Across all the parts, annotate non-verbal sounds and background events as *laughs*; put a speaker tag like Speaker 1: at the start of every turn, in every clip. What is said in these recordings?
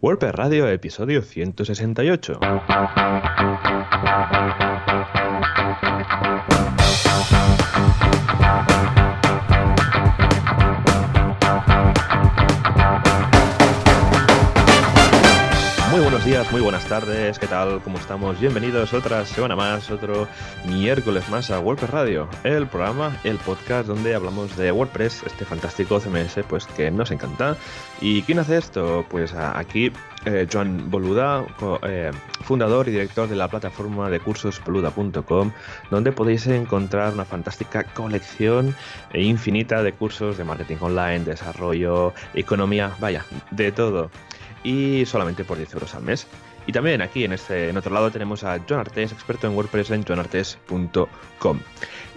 Speaker 1: WordPress Radio, episodio 168. Buenos días, muy buenas tardes, ¿qué tal? ¿Cómo estamos? Bienvenidos otra semana más, otro miércoles más a WordPress Radio, el programa, el podcast donde hablamos de WordPress, este fantástico CMS pues que nos encanta. ¿Y quién hace esto? Pues aquí eh, Joan Boluda, eh, fundador y director de la plataforma de cursos boluda.com, donde podéis encontrar una fantástica colección infinita de cursos de marketing online, desarrollo, economía, vaya, de todo y solamente por 10 euros al mes. Y también aquí en este en otro lado tenemos a John Artes, experto en WordPress en johnartes.com.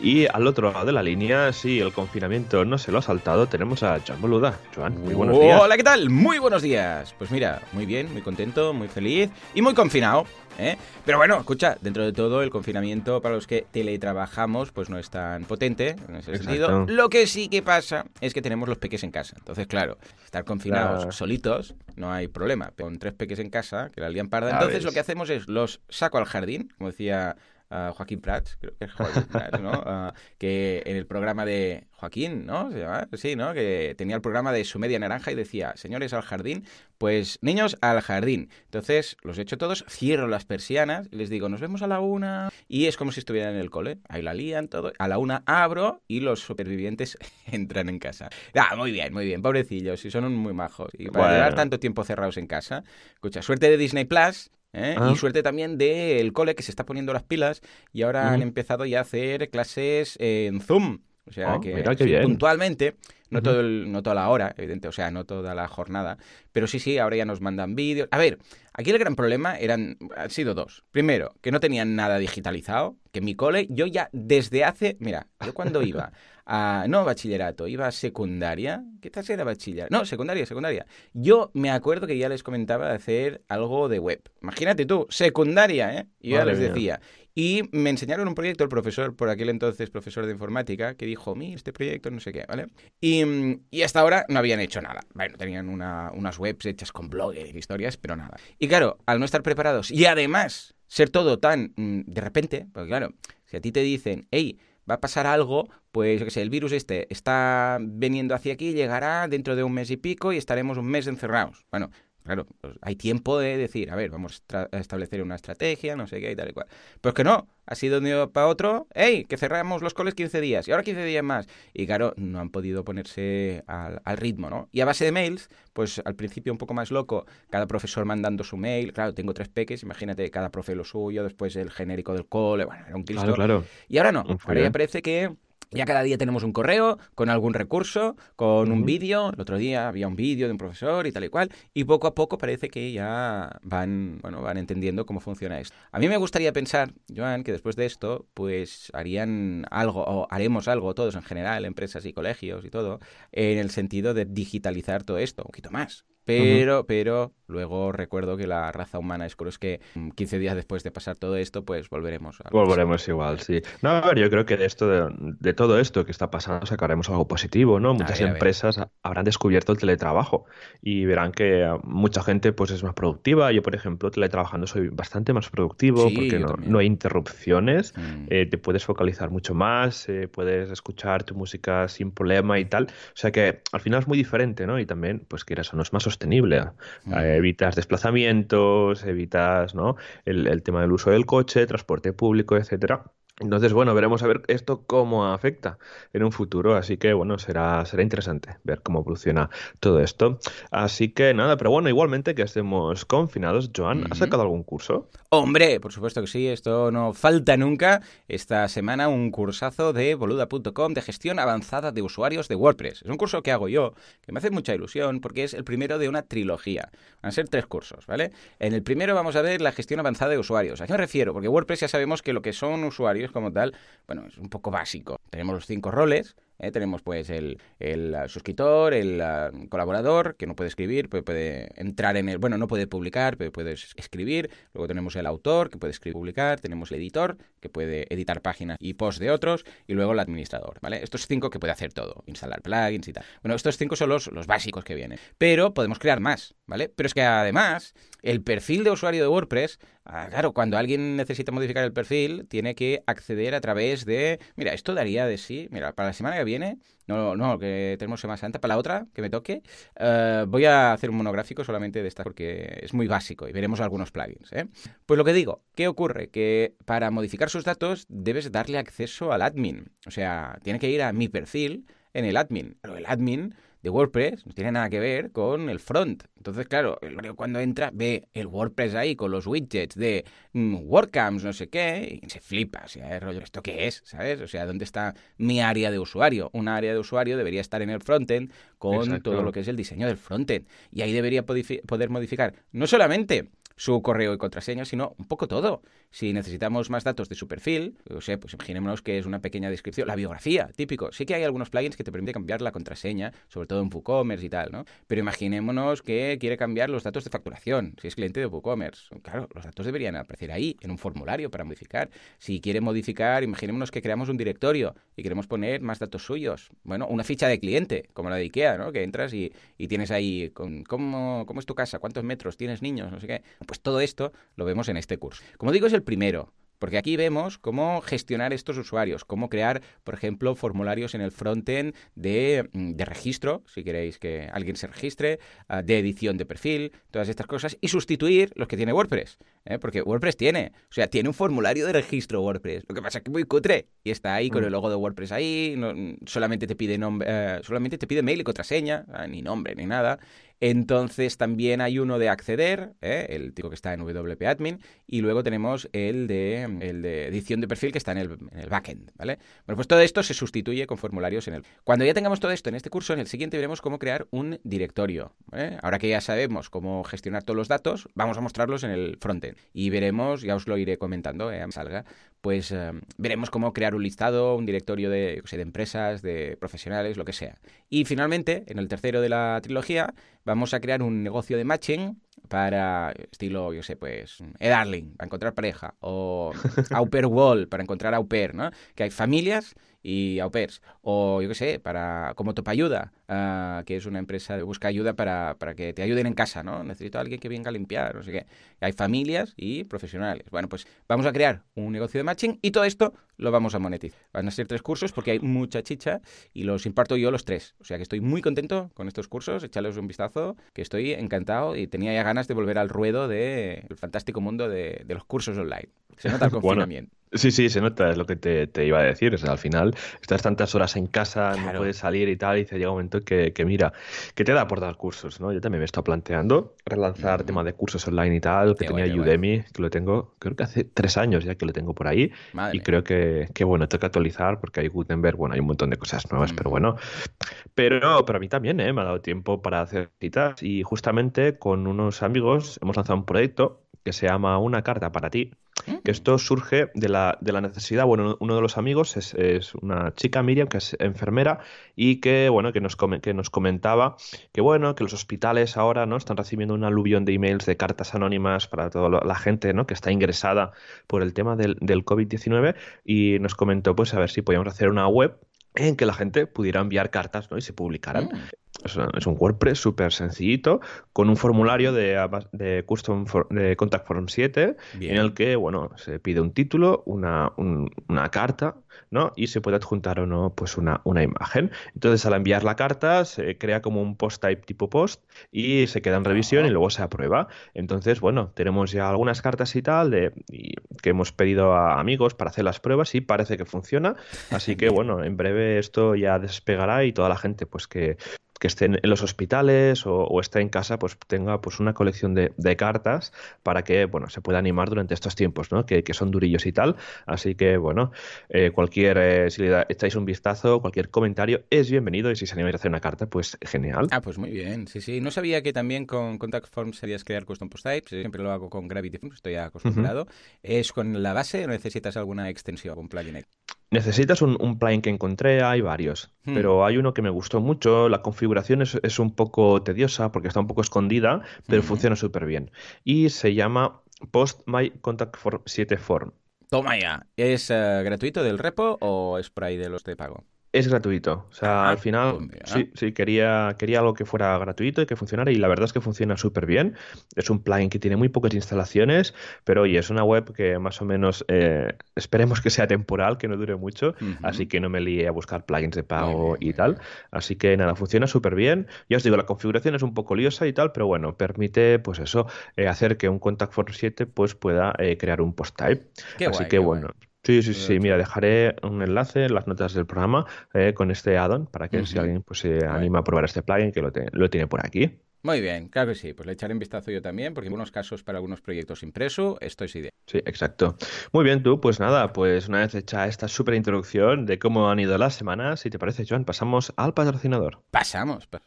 Speaker 1: Y al otro lado de la línea, si el confinamiento no se lo ha saltado, tenemos a Joan Boluda. Joan, muy buenos días.
Speaker 2: Hola, ¿qué tal? Muy buenos días. Pues mira, muy bien, muy contento, muy feliz y muy confinado. ¿eh? Pero bueno, escucha, dentro de todo el confinamiento para los que teletrabajamos pues no es tan potente en ese sentido. Lo que sí que pasa es que tenemos los peques en casa. Entonces, claro, estar confinados solitos no hay problema. Con tres peques en casa, que la lían parda. Entonces lo que hacemos es los saco al jardín, como decía Joaquín Prats, creo que es *laughs* Joaquín Prats, ¿no? Ah, que en el programa de Joaquín, ¿no? ¿Se llama? Sí, ¿no? Que tenía el programa de su media naranja y decía, señores al jardín, pues niños al jardín. Entonces los echo todos, cierro las persianas y les digo, nos vemos a la una. Y es como si estuvieran en el cole. Ahí la lían todo. A la una abro y los supervivientes *laughs* entran en casa. Ah, muy bien, muy bien, pobrecillos, y son muy majos. Y para llevar tanto tiempo cerrados en casa, escucha, suerte de Disney Plus ¿eh? Y suerte también del cole que se está poniendo las pilas y ahora han empezado ya a hacer clases en Zoom. O sea
Speaker 1: oh,
Speaker 2: que
Speaker 1: puntualmente,
Speaker 2: no, todo no toda la hora, evidente, o sea, no toda la jornada, pero sí, sí, ahora ya nos mandan vídeos. A ver, aquí el gran problema eran, han sido dos. Primero, que no tenían nada digitalizado, que en mi cole, yo ya desde hace, mira, yo cuando *laughs* iba a, no bachillerato, iba a secundaria. ¿Qué tal era bachillerato? No, secundaria, secundaria. Yo me acuerdo que ya les comentaba de hacer algo de web. Imagínate tú, secundaria, ¿eh? Y yo ya les decía. Y me enseñaron un proyecto, el profesor, por aquel entonces profesor de informática, que dijo, mi, este proyecto, no sé qué, ¿vale? Y, y hasta ahora no habían hecho nada. Bueno, tenían una, unas webs hechas con bloggers, historias, pero nada. Y claro, al no estar preparados y además ser todo tan mm, de repente, porque claro, si a ti te dicen, hey, va a pasar algo, pues yo qué sé, el virus este está viniendo hacia aquí, llegará dentro de un mes y pico y estaremos un mes encerrados. Bueno, claro, pues hay tiempo de decir, a ver, vamos a establecer una estrategia, no sé qué y tal y cual. Pues que no, ha sido de un día para otro, ¡hey! Que cerramos los coles 15 días y ahora 15 días más. Y claro, no han podido ponerse al, al, ritmo, ¿no? Y a base de mails, pues al principio un poco más loco, cada profesor mandando su mail. Claro, tengo tres peques, imagínate, cada profe lo suyo, después el genérico del cole, bueno, era un cristo.
Speaker 1: Claro, claro.
Speaker 2: Y ahora no, ahora ya parece que ya cada día tenemos un correo con algún recurso, con un vídeo. El otro día había un vídeo de un profesor y tal y cual. Y poco a poco parece que ya van, bueno, van entendiendo cómo funciona esto. A mí me gustaría pensar, Joan, que después de esto, pues harían algo, o haremos algo todos en general, empresas y colegios y todo, en el sentido de digitalizar todo esto, un poquito más. Pero, pero luego recuerdo que la raza humana es que 15 mm, días después de pasar todo esto, pues volveremos a...
Speaker 1: Volveremos igual, sí. No, a ver, yo creo que de esto, de, todo esto que está pasando, sacaremos algo positivo, ¿no? Muchas empresas habrán descubierto el teletrabajo y verán que mucha gente pues es más productiva. Yo, por ejemplo, teletrabajando soy bastante más productivo porque no, hay interrupciones, mm. eh, te puedes focalizar mucho más, eh, puedes escuchar tu música sin problema y tal. O sea que al final es muy diferente, ¿no? Y también, pues quieras o no es más sostenible. Mm. Eh, evitas desplazamientos, evitas ¿no? el, el tema del uso del coche, transporte público, etcétera. Entonces, bueno, veremos a ver esto cómo afecta en un futuro, así que bueno, será, será interesante ver cómo evoluciona todo esto. Así que nada, pero bueno, igualmente que estemos confinados, Joan, ¿has sacado algún curso?
Speaker 2: Hombre, por supuesto que sí, esto no falta nunca. Esta semana un cursazo de boluda.com de gestión avanzada de usuarios de WordPress. Es un curso que hago yo, que me hace mucha ilusión porque es el primero de una trilogía. Van a ser tres cursos, ¿vale? En el primero vamos a ver la gestión avanzada de usuarios. ¿A qué me refiero? Porque WordPress ya sabemos que lo que son usuarios como tal, bueno, es un poco básico. Tenemos los cinco roles, ¿eh? Tenemos pues el, el uh, suscriptor, el uh, colaborador, que no puede escribir, puede, entrar en el... Bueno, no puede publicar, pero puede escribir. Luego tenemos el autor, que puede escribir publicar. Tenemos el editor, que puede editar páginas y posts de otros. Y luego el administrador, ¿vale? Estos cinco que puede hacer todo, instalar plugins y tal. Bueno, estos cinco son los, los básicos que vienen. Pero podemos crear más, ¿vale? Pero es que además, el perfil de usuario de WordPress Ah, claro, cuando alguien necesita modificar el perfil, tiene que acceder a través de, mira, esto daría de sí, mira, para la semana que viene, no, no, que tenemos Semana Santa, para la otra, que me toque, eh, voy a hacer un monográfico solamente de esta porque es muy básico y veremos algunos plugins. ¿eh? Pues lo que digo, ¿qué ocurre? Que para modificar sus datos debes darle acceso al admin, o sea, tiene que ir a mi perfil en el admin, el admin de WordPress no tiene nada que ver con el front. Entonces, claro, cuando entra ve el WordPress ahí con los widgets de mm, WordCamps, no sé qué, y se flipa. O sea, rollo, ¿esto qué es? ¿Sabes? O sea, ¿dónde está mi área de usuario? Una área de usuario debería estar en el frontend con todo lo que es el diseño del frontend. Y ahí debería poder modificar no solamente su correo y contraseña, sino un poco todo. Si necesitamos más datos de su perfil, o sea, pues imaginémonos que es una pequeña descripción, la biografía, típico. Sí que hay algunos plugins que te permiten cambiar la contraseña, sobre todo en WooCommerce y tal, ¿no? Pero imaginémonos que quiere cambiar los datos de facturación, si es cliente de WooCommerce. Claro, los datos deberían aparecer ahí, en un formulario para modificar. Si quiere modificar, imaginémonos que creamos un directorio y queremos poner más datos suyos. Bueno, una ficha de cliente, como la de IKEA, ¿no? Que entras y, y tienes ahí, con, ¿cómo, ¿cómo es tu casa? ¿Cuántos metros? ¿Tienes niños? No sé qué. Pues todo esto lo vemos en este curso. Como digo, es el primero. Porque aquí vemos cómo gestionar estos usuarios, cómo crear, por ejemplo, formularios en el frontend de, mm, de registro, si queréis que alguien se registre, ah, de edición de perfil, todas estas cosas, y sustituir los que tiene WordPress. ¿eh? Porque WordPress tiene, o sea, tiene un formulario de registro WordPress. Lo que pasa es que es muy cutre y está ahí con el mm. logo de WordPress ahí, no, solamente te pide nombre, eh, solamente te pide mail y contraseña, ah, ni nombre ni nada. Entonces también hay uno de acceder, ¿eh? el tipo que está en WP Admin, y luego tenemos el de, el de edición de perfil que está en el, en el, backend, ¿vale? Bueno, pues todo esto se sustituye con formularios en el... Cuando ya tengamos todo esto en este curso, en el siguiente veremos cómo crear un directorio. Ahora que ya sabemos cómo gestionar todos los datos, vamos a mostrarlos en el frontend y veremos, ya os lo iré comentando, ¿eh? salga, pues eh, veremos cómo crear un listado, un directorio de, de empresas, de profesionales, lo que sea. Y finalmente, en el tercero de la trilogía, vamos a crear un negocio de matching para estilo, yo sé, pues, e-darling, para encontrar pareja, o *laughs* au pair wall, para encontrar au pair, ¿no? Que hay familias y au pairs. O yo qué sé, para como Topayuda, uh, que es una empresa que busca ayuda para, para, que te ayuden en casa, ¿no? Necesito a alguien que venga a limpiar, no sé qué. Hay familias y profesionales. Bueno, pues vamos a crear un negocio de matching y todo esto lo vamos a monetizar. Van a ser tres cursos porque hay mucha chicha y los imparto yo los tres. O sea que estoy muy contento con estos cursos, echarles un vistazo, que estoy encantado y tenía ya ganas de volver al ruedo del fantástico mundo de, de los cursos online. Se nota el *laughs* confinamiento.
Speaker 1: Sí, sí, se nota, es lo que te, iba a decir. O sea, al final estás tantas horas en casa, no puedes salir y tal, y te llega un momento que, que, mira, que te da por dar cursos, ¿no? Yo también me estoy planteando relanzar tema de cursos online y tal, que tenía Udemy, que lo tengo, creo que hace tres años ya que lo tengo por ahí, y creo que, que, bueno, tengo que actualizar porque hay Gutenberg, bueno, hay un montón de cosas nuevas, pero bueno. Pero, pero a mí también, ¿eh? Me ha dado tiempo para hacer citas y justamente con unos amigos hemos lanzado un proyecto que se llama Una carta para ti, que mm. esto surge de la, de la necesidad, bueno, uno de los amigos es, es, una chica, Miriam, que es enfermera y que, bueno, que nos, que nos comentaba que, bueno, que los hospitales ahora, ¿no? Están recibiendo un aluvión de emails, de cartas anónimas para toda la gente, ¿no? Que está ingresada por el tema del, del COVID-19 y nos comentó, pues, a ver si podíamos hacer una web en que la gente pudiera enviar cartas ¿no? y se publicaran. Mm. Es, un WordPress súper sencillito, con un formulario de, de Custom de Contact Form 7, en el que bueno, se pide un título, una, una carta, ¿no? Y se puede adjuntar o no pues una, una imagen. Entonces, al enviar la carta, se crea como un post type tipo post y se queda en revisión y luego se aprueba. Entonces, bueno, tenemos ya algunas cartas y tal de, que hemos pedido a amigos para hacer las pruebas y parece que funciona. Así que, *laughs* bueno, en breve esto ya despegará y toda la gente pues que que esté en los hospitales o, esté en casa, pues tenga pues una colección de, cartas para que bueno se pueda animar durante estos tiempos, ¿no? Que, son durillos y tal. Así que bueno, eh, cualquier eh, si le echáis un vistazo, cualquier comentario es bienvenido y si se animáis a hacer una carta, pues genial.
Speaker 2: Ah, pues muy bien, sí, sí. No sabía que también con Contact Forms serías crear custom post types. Siempre lo hago con Gravity Forms, estoy acostumbrado. ¿Es con la base o necesitas alguna extensión, algún plugin?
Speaker 1: Necesitas un, un plugin que encontré, hay varios,
Speaker 2: Hmm.
Speaker 1: pero hay uno que me gustó mucho. La configuración es, es un poco tediosa porque está un poco escondida, pero
Speaker 2: Ujú.
Speaker 1: funciona súper bien. Y se llama Post My Contact Form 7 Form.
Speaker 2: Toma ya. ¿Es eh, gratuito del repo o es por ahí de los de pago?
Speaker 1: Es gratuito. O sea,
Speaker 2: Ah,
Speaker 1: al final,
Speaker 2: pues
Speaker 1: sí, sí, quería, quería algo que fuera gratuito y que funcionara. Y la verdad es que funciona súper bien. Es un plugin que tiene muy pocas instalaciones, pero oye, es una web que más o menos eh, esperemos que sea temporal, que no dure mucho. Así que no me lié a buscar plugins de pago
Speaker 2: bien,
Speaker 1: y tal.
Speaker 2: bien.
Speaker 1: Así que nada, funciona súper bien. Ya os digo, la configuración es un poco liosa y tal, pero bueno, permite, pues eso, eh, hacer que un Contact Form 7 pues pueda eh, crear un post type.
Speaker 2: Qué
Speaker 1: Así
Speaker 2: guay,
Speaker 1: que bueno.
Speaker 2: guay.
Speaker 1: Sí, sí, sí. Mira, dejaré un enlace en las notas del programa eh, con este add-on para que si alguien pues, se anima a probar este plugin, que lo, te- lo tiene por aquí.
Speaker 2: Muy bien, claro que sí. Pues le echaré un vistazo yo también, porque en algunos casos para algunos proyectos impreso, esto es idea.
Speaker 1: Sí, exacto. Muy bien, tú, pues nada, pues una vez hecha esta súper introducción de cómo han ido las semanas, si te parece, Joan, pasamos al patrocinador.
Speaker 2: Pasamos. pa-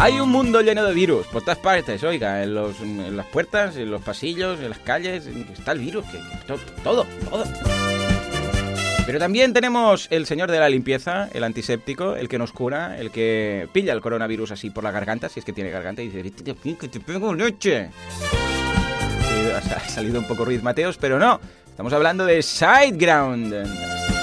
Speaker 2: Hay un mundo lleno de virus por todas partes, oiga, en, las puertas, en los pasillos, en las calles, está el virus, que, que to- todo, todo. Pero también tenemos el señor de la limpieza, el antiséptico, el que nos cura, el que pilla el coronavirus así por la garganta, si es que tiene garganta, y dice, "Vete aquí, que te pego leche. Sí, ha salido un poco Ruiz Mateos, pero no, estamos hablando de SiteGround.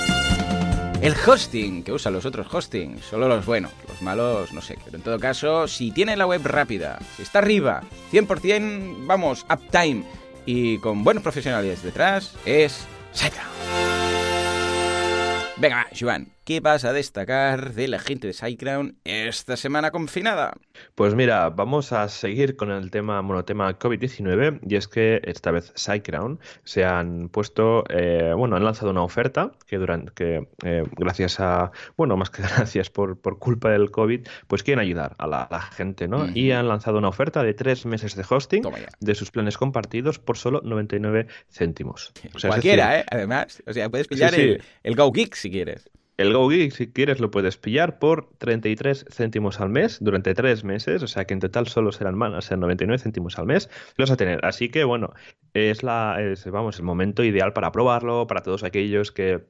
Speaker 2: El hosting que usan los otros hostings, solo los buenos, los malos no sé. Pero en todo caso, si tiene la web rápida, si está arriba, 100%, vamos, uptime y con buenos profesionales detrás, es SiteGround. Venga, Joan, ¿qué vas a destacar de la gente de SiteGround esta semana confinada?
Speaker 1: Pues mira, vamos a seguir con el tema monotema COVID-19 y es que esta vez SiteGround se han puesto, eh, bueno, han lanzado una oferta que durante, que eh, gracias a, bueno, más que *laughs* gracias por, por culpa del COVID, pues quieren ayudar a la, a la gente, ¿no? Y han lanzado una oferta de tres meses de hosting de sus planes compartidos por solo 99 céntimos. O sea,
Speaker 2: Cualquiera,
Speaker 1: decir,
Speaker 2: ¿eh? Además, o sea, puedes pillar
Speaker 1: sí.
Speaker 2: el, el GoGeek si quieres.
Speaker 1: El GoGeek, si quieres, lo puedes pillar por 33 céntimos al mes durante tres meses, o sea que en total solo serán a ser 99 céntimos al mes, lo vas a tener. Así que bueno, es la, es, vamos, el momento ideal para probarlo, para todos aquellos que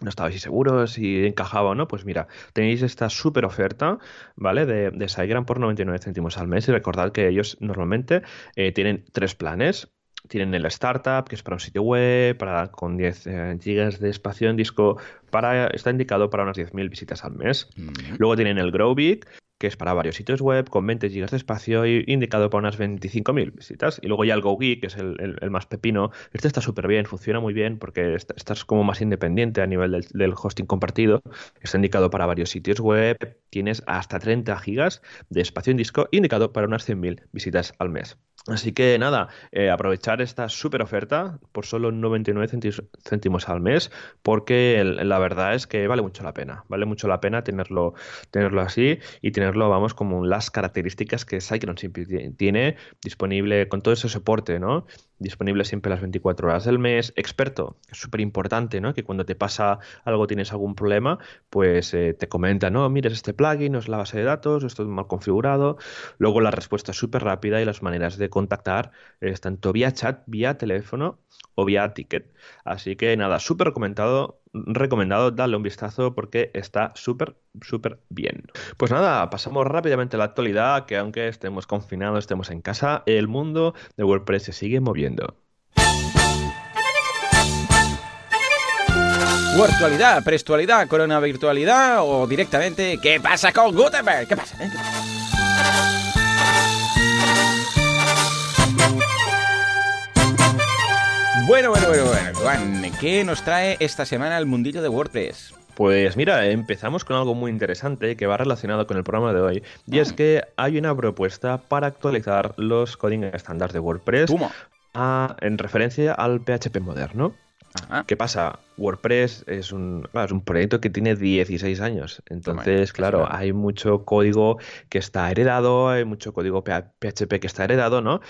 Speaker 1: no estabais seguros si encajaba o no, pues mira, tenéis esta súper oferta, ¿vale? De, de SiteGround por 99 céntimos al mes y recordad que ellos normalmente eh, tienen tres planes. Tienen el Startup, que es para un sitio web, para, con 10 eh, gigas de espacio en disco, para, está indicado para unas 10.000 visitas al mes. Luego tienen el Grow Big, que es para varios sitios web con 20 gigas de espacio y indicado para unas 25.000 visitas. Y luego ya el Go Geek, que es el, el- más pepino. Este está súper bien, funciona muy bien porque est- estás como más independiente a nivel del, hosting compartido. Está indicado para varios sitios web. Tienes hasta 30 gigas de espacio en disco indicado para unas 100.000 visitas al mes. Así que nada, eh, aprovechar esta súper oferta por solo 99 céntimos, al mes, porque la verdad es que vale mucho la pena. Vale mucho la pena tenerlo, tenerlo así y tenerlo, vamos, como las características que ti- tiene disponible con todo ese soporte, ¿no? Disponible siempre las 24 horas del mes. Experto, es súper importante, ¿no? Que cuando te pasa algo, tienes algún problema, pues eh, te comenta, no, mires este plugin, no es la base de datos, esto es mal configurado. Luego la respuesta es súper rápida y las maneras de contactar es tanto vía chat, vía teléfono o vía ticket. Así que nada, súper recomendado, recomendado, darle un vistazo porque está súper, súper bien. Pues nada, pasamos rápidamente a la actualidad, que aunque estemos confinados, estemos en casa, el mundo de WordPress se sigue moviendo.
Speaker 2: Virtualidad, prestualidad, corona virtualidad o directamente ¿qué pasa con Gutenberg? ¿Qué pasa? eh? Bueno, bueno, bueno, bueno, Juan, ¿qué nos trae esta semana el mundillo de WordPress?
Speaker 1: Pues mira, empezamos con algo muy interesante que va relacionado con el programa de hoy, y es que hay una propuesta para actualizar los coding estándar de WordPress
Speaker 2: Tuma.
Speaker 1: A- en referencia al PHP moderno.
Speaker 2: Ajá.
Speaker 1: ¿Qué pasa? WordPress es un, es un proyecto que tiene 16 años. Entonces, claro, hay mucho código que está heredado, hay mucho código PHP que está heredado, ¿no?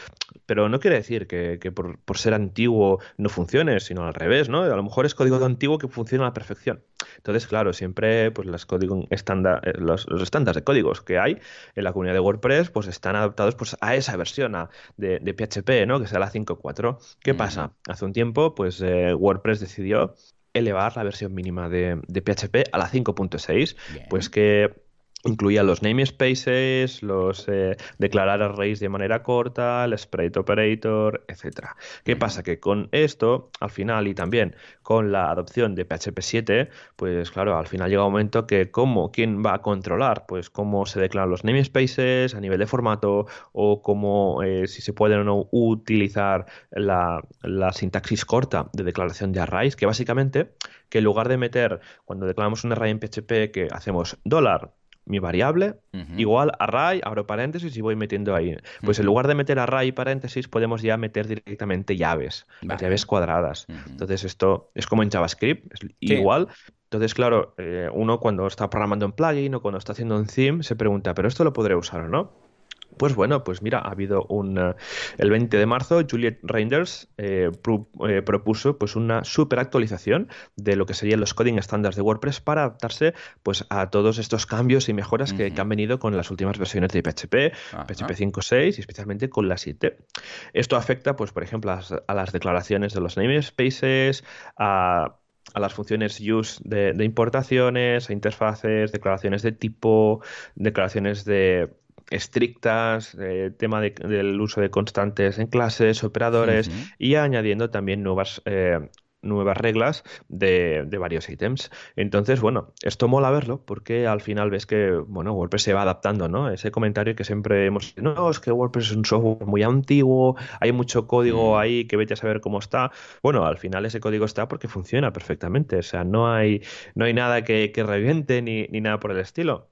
Speaker 1: Pero no quiere decir que, por, ser antiguo no funcione, sino al revés, ¿no? A lo mejor es código antiguo que funciona a la perfección. Entonces, claro, siempre pues los códigos estándar, eh, los, estándares de códigos que hay en la comunidad de WordPress, pues están adaptados pues, a esa versión de, PHP, ¿no? Que sea la 5.4. ¿Qué pasa? Hace un tiempo, pues eh, WordPress decidió elevar la versión mínima de, PHP a la 5.6, pues que incluía los namespaces, los eh, declarar arrays de manera corta, el sprite operator, etcétera. ¿Qué pasa? Que con esto, al final, y también con la adopción de PHP 7, pues claro, al final llega un momento que cómo, quién va a controlar, pues cómo se declaran los namespaces a nivel de formato o cómo, eh, si se puede o no utilizar la, la sintaxis corta de declaración de arrays, que básicamente, que en lugar de meter, cuando declaramos un array en PHP, que hacemos dólar mi variable, igual array, abro paréntesis y voy metiendo ahí. Pues en lugar de meter array y paréntesis, podemos ya meter directamente llaves, llaves cuadradas. Entonces esto es como en JavaScript, es igual. Entonces, claro, eh, uno cuando está programando en plugin o cuando está haciendo un theme se pregunta, ¿pero esto lo podré usar o no? Pues bueno, pues mira, ha habido un... Eh, el 20 de marzo, Juliet Reinders eh, eh, propuso pues una super actualización de lo que serían los coding estándares de WordPress para adaptarse pues a todos estos cambios y mejoras que, han venido con las últimas versiones de PHP, PHP 5.6 y especialmente con la 7. Esto afecta, pues por ejemplo, a las, declaraciones de los namespaces, a a las funciones use de, de, importaciones, a interfaces, declaraciones de tipo, declaraciones de estrictas, eh, tema del uso de constantes en clases, operadores y añadiendo también nuevas eh, nuevas reglas de, varios ítems. Entonces, bueno, esto mola verlo porque al final ves que, bueno, WordPress se va adaptando, ¿no? Ese comentario que siempre hemos no, es que WordPress es un software muy antiguo, hay mucho código ahí que vete a saber cómo está. Bueno, al final ese código está porque funciona perfectamente, o sea, no hay, no hay nada que, que reviente ni, ni nada por el estilo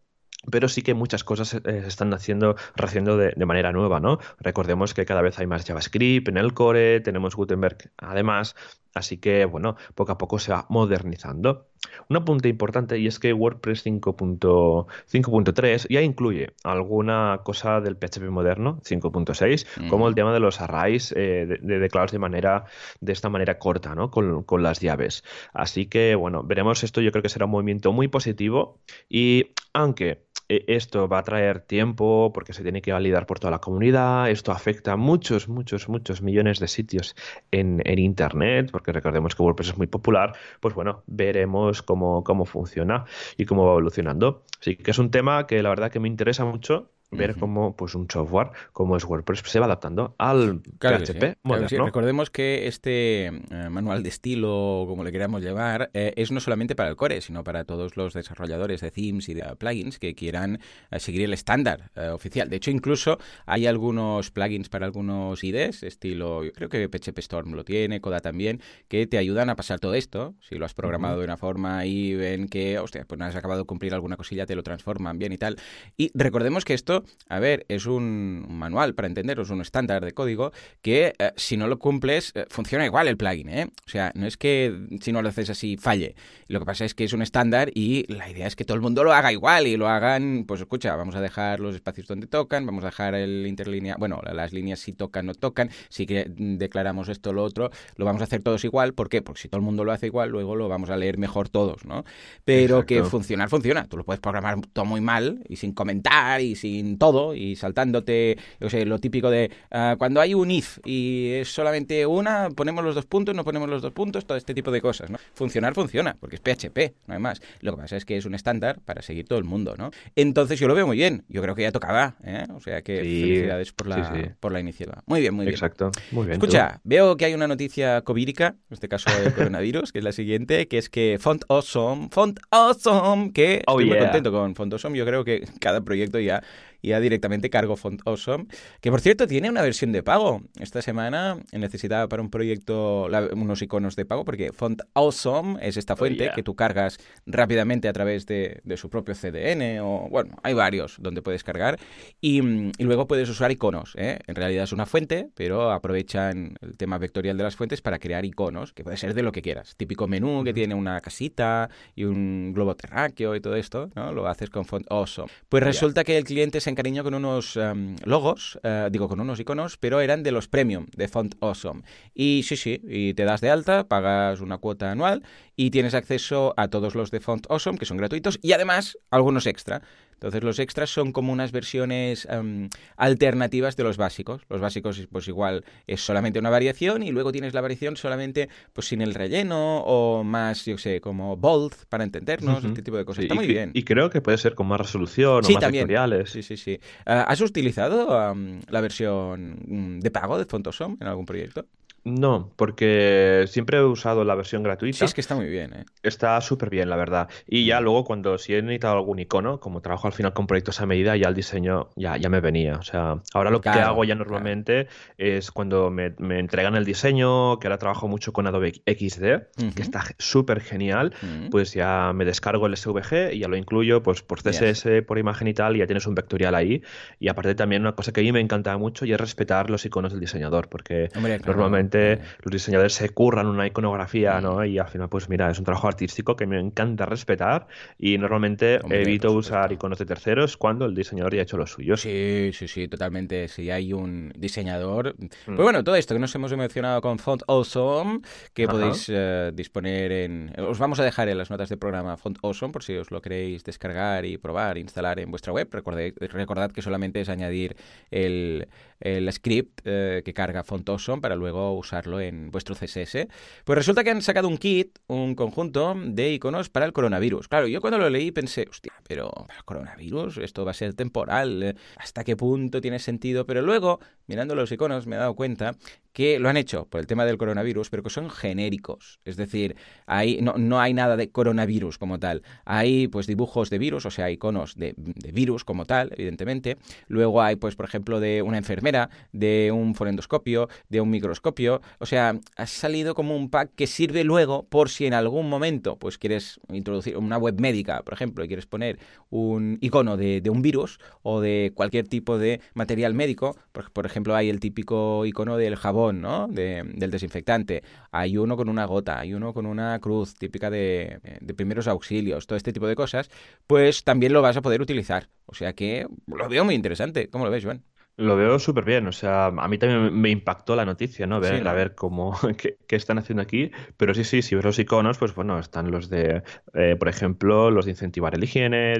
Speaker 1: pero sí que muchas cosas eh, se están haciendo, haciendo de, manera nueva, ¿no? Recordemos que cada vez hay más JavaScript en el core, tenemos Gutenberg además, así que, bueno, poco a poco se va modernizando. Un apunte importante y es que WordPress 5.3 ya incluye alguna cosa del PHP moderno 5.6, como el tema de los arrays eh, de, de, declarados de manera de esta manera corta, ¿no? Con, con las llaves. Así que, bueno, veremos esto. Yo creo que será un movimiento muy positivo y aunque esto va a traer tiempo porque se tiene que validar por toda la comunidad. Esto afecta a muchos, muchos, muchos millones de sitios en, en Internet, porque recordemos que WordPress es muy popular. Pues bueno, veremos cómo, cómo funciona y cómo va evolucionando. Así que es un tema que la verdad que me interesa mucho ver cómo pues un software como es WordPress se va adaptando al PHP
Speaker 2: Recordemos que este eh, manual de estilo, como le queramos llevar, eh, es no solamente para el core, sino para todos los desarrolladores de themes y de plugins que quieran eh, seguir el estándar oficial. De hecho, incluso hay algunos plugins para algunos IDEs, estilo, yo creo que PHP Storm lo tiene, Coda también, que te ayudan a pasar todo esto. Si lo has programado de una forma y ven que, hostia, pues no has acabado de cumplir alguna cosilla, te lo transforman bien y tal. Y recordemos que esto a ver, es un manual para entenderos, un estándar de código que eh, si no lo cumples eh, funciona igual el plugin, ¿eh? O sea, no es que si no lo haces así falle. Lo que pasa es que es un estándar y la idea es que todo el mundo lo haga igual y lo hagan, pues escucha, vamos a dejar los espacios donde tocan, vamos a dejar el interlínea, bueno, las líneas si tocan, no tocan, si declaramos esto o lo otro, lo vamos a hacer todos igual. ¿Por qué? Porque si todo el mundo lo hace igual, luego lo vamos a leer mejor todos, ¿no? Pero que funcionar, funciona. Tú lo puedes programar todo muy mal y sin comentar y sin todo y saltándote, yo sé, lo típico de ah, cuando hay un if y es solamente una, ponemos los dos puntos, no ponemos los dos puntos, todo este tipo de cosas, ¿no? Funcionar funciona, porque es PHP, no hay más. Lo que pasa es que es un estándar para seguir todo el mundo, ¿no? Entonces yo lo veo muy bien, yo creo que ya tocaba, ¿eh? O sea que felicidades por la, por la iniciativa. Muy bien, muy bien.
Speaker 1: Exacto, muy bien.
Speaker 2: Escucha, veo que hay una noticia covírica, en este caso del coronavirus, que es la siguiente, que es que Font Awesome, Font Awesome, que oh, estoy muy contento con Font Awesome, yo creo que cada proyecto ya y ya directamente cargo Font Awesome, que por cierto tiene una versión de pago. Esta semana necesitaba para un proyecto unos iconos de pago porque Font Awesome es esta oh, fuente que tú cargas rápidamente a través de, su propio CDN o bueno, hay varios donde puedes cargar y, luego puedes usar iconos. ¿eh? En realidad es una fuente, pero aprovechan el tema vectorial de las fuentes para crear iconos, que puede ser de lo que quieras. Típico menú que tiene una casita y un globo terráqueo y todo esto, ¿no? Lo haces con Font Awesome. Pues resulta que el cliente se encariñó con unos em, logos, eh, digo, con unos iconos, pero eran de los premium de Font Awesome. Y sí, sí, y te das de alta, pagas una cuota anual y tienes acceso a todos los de Font Awesome, que son gratuitos, y además algunos extra. Entonces los extras son como unas versiones em, alternativas de los básicos. Los básicos pues igual es solamente una variación y luego tienes la variación solamente pues sin el relleno o más, yo sé, como bold para entendernos, este tipo de cosas. Está muy bien.
Speaker 1: Y creo que puede ser con más resolución o más también.
Speaker 2: Sí, sí, sí. Ah, ¿Has utilizado la versión mm, de pago de Fontosom en algún proyecto?
Speaker 1: No, porque siempre he usado la versión gratuita.
Speaker 2: Sí, es que está muy bien, ¿eh?
Speaker 1: Está súper bien, la verdad. Y ya mm. luego, cuando si he necesitado algún icono, como trabajo al final con proyectos a medida, ya el diseño ya, ya me venía. O sea, ahora lo que hago ya normalmente es cuando me, entregan el diseño, que ahora trabajo mucho con Adobe XD, que está súper genial, mm. pues ya me descargo el SVG y ya lo incluyo pues por CSS, por imagen y tal, y ya tienes un vectorial ahí. Y aparte también una cosa que a mí me encanta mucho y es respetar los iconos del diseñador, porque normalmente los diseñadores se curran una iconografía, ¿no? Y al final, pues mira, es un trabajo artístico que me encanta respetar y normalmente evito usar iconos de terceros cuando el diseñador ya ha hecho lo suyo.
Speaker 2: Sí, sí, sí, totalmente. Si hay un diseñador... Mm. Pues bueno, todo esto que nos hemos mencionado con Font Awesome, que podéis eh, disponer en... Os vamos a dejar en las notas del programa Font Awesome por si os lo queréis descargar y probar, instalar en vuestra web. Recordad, recordad que solamente es añadir el, el script eh, que carga Font Awesome para luego usarlo en vuestro CSS. Pues resulta que han sacado un kit, un conjunto de iconos para el coronavirus. Claro, yo cuando lo leí pensé, hostia, pero para el coronavirus esto va a ser temporal, eh, ¿hasta qué punto tiene sentido? Pero luego, mirando los iconos, me he dado cuenta que lo han hecho por el tema del coronavirus, pero que son genéricos. Es decir, hay, no, no hay nada de coronavirus como tal. Hay pues dibujos de virus, o sea, iconos de, de, virus como tal, evidentemente. Luego hay, pues, por ejemplo, de una enfermera, de un fonendoscopio, de un microscopio. O sea, ha salido como un pack que sirve luego por si en algún momento pues quieres introducir una web médica, por ejemplo, y quieres poner un icono de, de un virus o de cualquier tipo de material médico. Por, por ejemplo, hay el típico icono del jabón ¿no? del desinfectante. Hay uno con una gota, hay uno con una cruz típica de, de primeros auxilios, todo este tipo de cosas, pues también lo vas a poder utilizar. O sea que lo veo muy interesante. ¿Cómo lo ves, Joan?
Speaker 1: Lo veo súper bien, o sea, a mí también me impactó la noticia, ¿no? Ver, a ver cómo, *laughs* qué, están haciendo aquí, pero sí, sí, si ves los iconos, pues bueno, están los de, eh, por ejemplo, los de incentivar el higiene,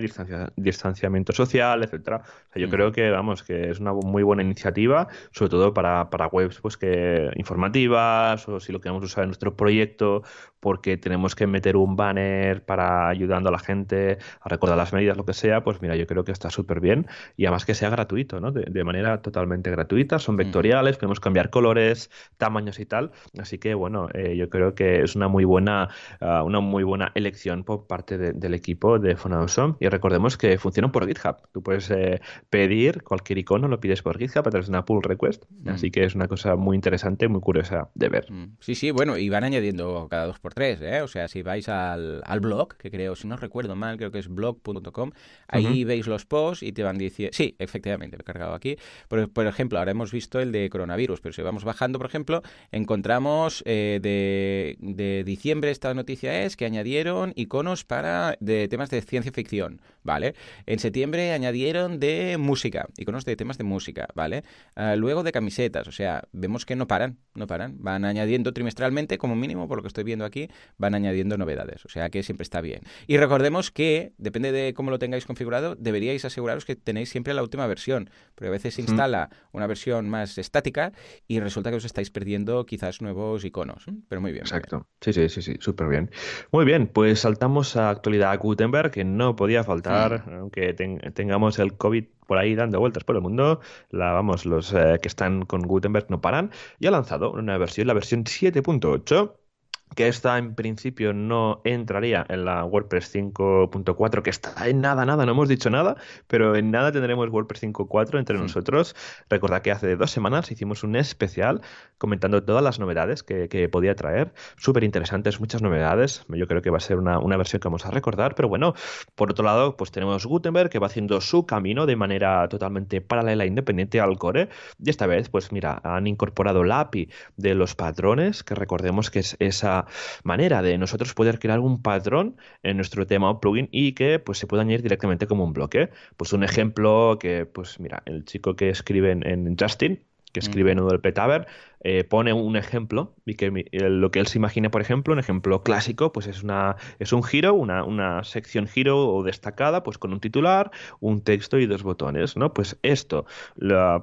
Speaker 1: distanciamiento social, etcétera. O sea, yo mm. creo que, vamos, que es una muy buena iniciativa, sobre todo para, para webs, pues que informativas, o si lo queremos usar en nuestro proyecto, porque tenemos que meter un banner para ayudando a la gente a recordar las medidas, lo que sea, pues mira, yo creo que está súper bien y además que sea gratuito, ¿no? De, manera totalmente gratuita, son vectoriales, podemos cambiar colores, tamaños y tal, así que bueno, eh, yo creo que es una muy buena, ah, una muy buena elección por parte del equipo de Phone y recordemos que funcionan por GitHub, tú puedes eh, pedir cualquier icono, lo pides por GitHub a través de una pull request, así que es una cosa muy interesante, muy curiosa de ver.
Speaker 2: Sí, sí, bueno, y van añadiendo cada dos por tres, ¿eh? O sea, si vais al, al blog, que creo, si no recuerdo mal, creo que es blog.com, ahí veis los posts y te van diciendo... Sí, efectivamente, lo he cargado aquí. Por, por, ejemplo, ahora hemos visto el de coronavirus, pero si vamos bajando, por ejemplo, encontramos eh, de, de diciembre esta noticia es que añadieron iconos para de temas de ciencia ficción, ¿vale? En septiembre añadieron de música, iconos de temas de música, ¿vale? Ah, luego de camisetas, o sea, vemos que no paran, no paran. Van añadiendo trimestralmente, como mínimo, por lo que estoy viendo aquí, van añadiendo novedades, o sea que siempre está bien. Y recordemos que, depende de cómo lo tengáis configurado, deberíais aseguraros que tenéis siempre la última versión, porque a veces se instala una versión más estática y resulta que os estáis perdiendo quizás nuevos iconos, pero muy bien.
Speaker 1: Exacto, sí, sí, sí, sí, súper bien. Muy bien, pues saltamos a actualidad Gutenberg, que no podía faltar, aunque tengamos el COVID por ahí dando vueltas por el mundo. La, vamos, los eh, que están con Gutenberg no paran. Y ha lanzado una versión, la versión 7.8 que esta en principio no entraría en la WordPress 5.4, que está en nada, nada, no hemos dicho nada, pero en nada tendremos WordPress 5.4 entre nosotros. Recordad que hace dos semanas hicimos un especial comentando todas las novedades que, podía traer, súper interesantes, muchas novedades, yo creo que va a ser una, una, versión que vamos a recordar, pero bueno, por otro lado, pues tenemos Gutenberg que va haciendo su camino de manera totalmente paralela e independiente al core, y esta vez, pues mira, han incorporado la API de los patrones, que recordemos que es esa manera de nosotros poder crear un patrón en nuestro tema o plugin y que pues se pueda añadir directamente como un bloque. Pues un ejemplo que, pues mira, el chico que escribe en, Justin, que escribe en el Petaver, eh, pone un ejemplo y que lo que él se imagina, por ejemplo, un ejemplo clásico, pues es una es un giro, una, una sección giro o destacada, pues con un titular, un texto y dos botones, ¿no? Pues esto,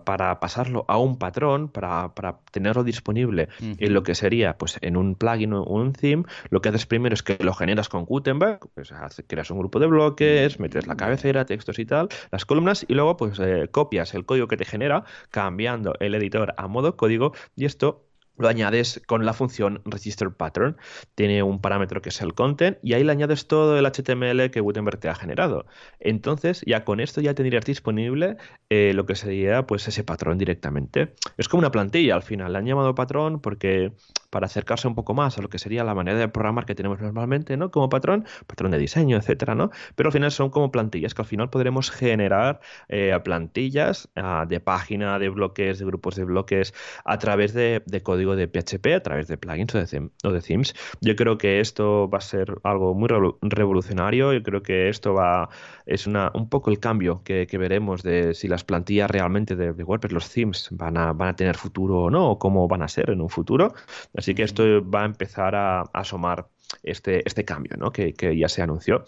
Speaker 1: para pasarlo a un patrón, para, tenerlo disponible en lo que sería, pues en un plugin o un theme, lo que haces primero es que lo generas con Gutenberg, pues creas un grupo de bloques, metes la cabecera, textos y tal, las columnas, y luego pues eh, copias el código que te genera, cambiando el editor a modo código y esto lo añades con la función register pattern. Tiene un parámetro que es el content y ahí le añades todo el HTML que Gutenberg te ha generado. Entonces, ya con esto ya tendrías disponible eh, lo que sería pues ese patrón directamente. Es como una plantilla al final. Le han llamado patrón porque para acercarse un poco más a lo que sería la manera de programar que tenemos normalmente, ¿no? Como patrón, patrón de diseño, etcétera, ¿no? Pero al final son como plantillas que al final podremos generar eh, plantillas ah, de página, de bloques, de grupos de bloques a través de, código de PHP, a través de plugins o de, themes. Yo creo que esto va a ser algo muy revolucionario. Yo creo que esto va es una, un poco el cambio que, veremos de si las plantillas realmente de, WordPress, los themes, van a, van a tener futuro o no, o cómo van a ser en un futuro. Así que esto va a empezar a, asomar este, este cambio ¿no? que, ya se anunció.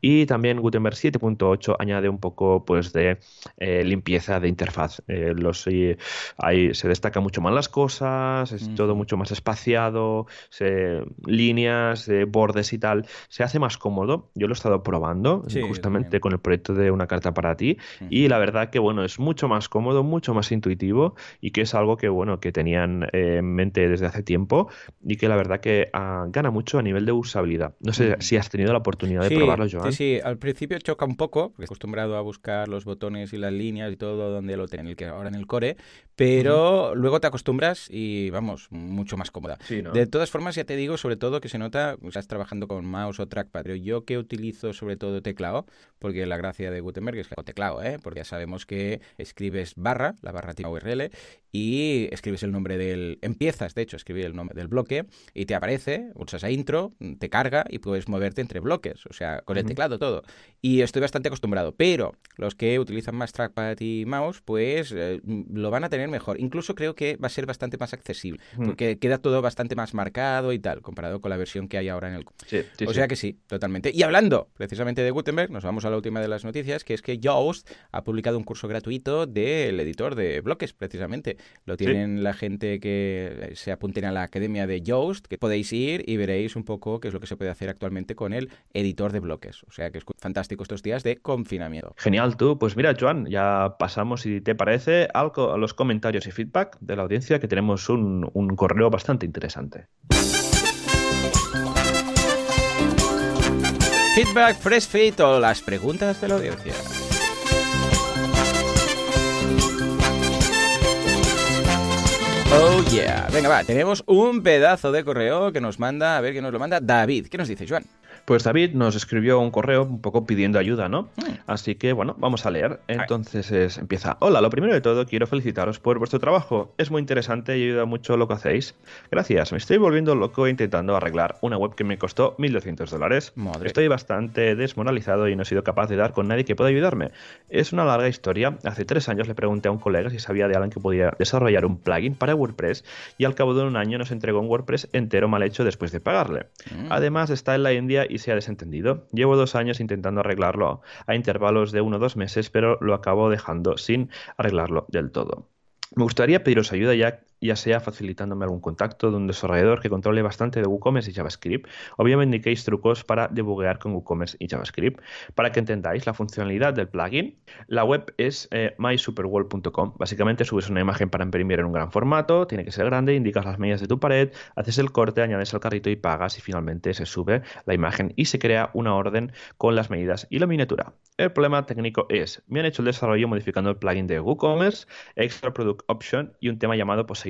Speaker 1: Y también Gutenberg 7.8 añade un poco pues, de eh, limpieza de interfaz. Eh, los, ahí se destacan mucho más las cosas, es todo mucho más espaciado, líneas, bordes y tal. Se hace más cómodo. Yo lo he estado probando justamente con el proyecto de una carta para ti. Y la verdad que bueno, es mucho más cómodo, mucho más intuitivo y que es algo que bueno, que tenían eh, en mente desde hace tiempo y que la verdad que ah, gana mucho a nivel de usabilidad. No sé si has tenido la oportunidad de probarlo, Joan.
Speaker 2: Sí, sí, al principio choca un poco, porque he acostumbrado a buscar los botones y las líneas y todo donde lo tengo, ahora en el core, pero luego te acostumbras y vamos, mucho más cómoda. De todas formas, ya te digo, sobre todo que se nota, estás trabajando con mouse o trackpad, pero yo que utilizo sobre todo teclado, porque la gracia de Gutenberg es que teclado, ¿eh? porque ya sabemos que escribes barra, la barra tiene URL, y escribes el nombre del... Empiezas, de hecho, a escribir el nombre del bloque y te aparece, pulsas a intro, te carga y puedes moverte entre bloques, o sea, con el teclado todo. Y estoy bastante acostumbrado, pero los que utilizan más trackpad y mouse, pues eh, lo van a tener mejor. Incluso creo que va a ser bastante más accesible, porque queda todo bastante más marcado y tal, comparado con la versión que hay ahora en el... Sí, o sea que sí, totalmente. Y hablando precisamente de Gutenberg, nos vamos a la última de las noticias, que es que Yoast ha publicado un curso gratuito del editor de bloques, precisamente. Lo tienen la gente que se apunten a la academia de Yoast, que podéis ir y veréis un poco qué es lo que se puede hacer actualmente con el editor de bloques. O sea que es fantástico estos días de confinamiento.
Speaker 1: Genial, tú. Pues mira, Joan, ya pasamos, si te parece, algo a los comentarios y feedback de la audiencia, que tenemos un, un correo bastante interesante.
Speaker 2: Feedback, fresh fit o las preguntas de la audiencia. Oh yeah. Venga, va, tenemos un pedazo de correo que nos manda, a ver qué nos lo manda David. ¿Qué nos dice, Joan?
Speaker 1: Pues David nos escribió un correo un poco pidiendo ayuda, ¿no? Mm. Así que bueno, vamos a leer. Entonces empieza. Hola, lo primero de todo quiero felicitaros por vuestro trabajo. Es muy interesante y ayuda mucho lo que hacéis. Gracias, me estoy volviendo loco intentando arreglar una web que me costó 1.200 dólares. Estoy bastante desmoralizado y no he sido capaz de dar con nadie que pueda ayudarme. Es una larga historia. Hace tres años le pregunté a un colega si sabía de alguien que podía desarrollar un plugin para WordPress y al cabo de un año nos entregó un WordPress entero mal hecho después de pagarle. Mm. Además está en la India y se ha desentendido. Llevo dos años intentando arreglarlo a intervalos de uno o dos meses, pero lo acabo dejando sin arreglarlo del todo. Me gustaría pediros ayuda ya ya sea facilitándome algún contacto de un desarrollador que controle bastante de WooCommerce y JavaScript, o bien me indiquéis trucos para debuguear con WooCommerce y JavaScript. Para que entendáis la funcionalidad del plugin, la web es eh, mysuperworld.com. Básicamente subes una imagen para imprimir en un gran formato, tiene que ser grande, indicas las medidas de tu pared, haces el corte, añades al carrito y pagas y finalmente se sube la imagen y se crea una orden con las medidas y la miniatura. El problema técnico es, me han hecho el desarrollo modificando el plugin de WooCommerce, Extra Product Option y un tema llamado Poseidon.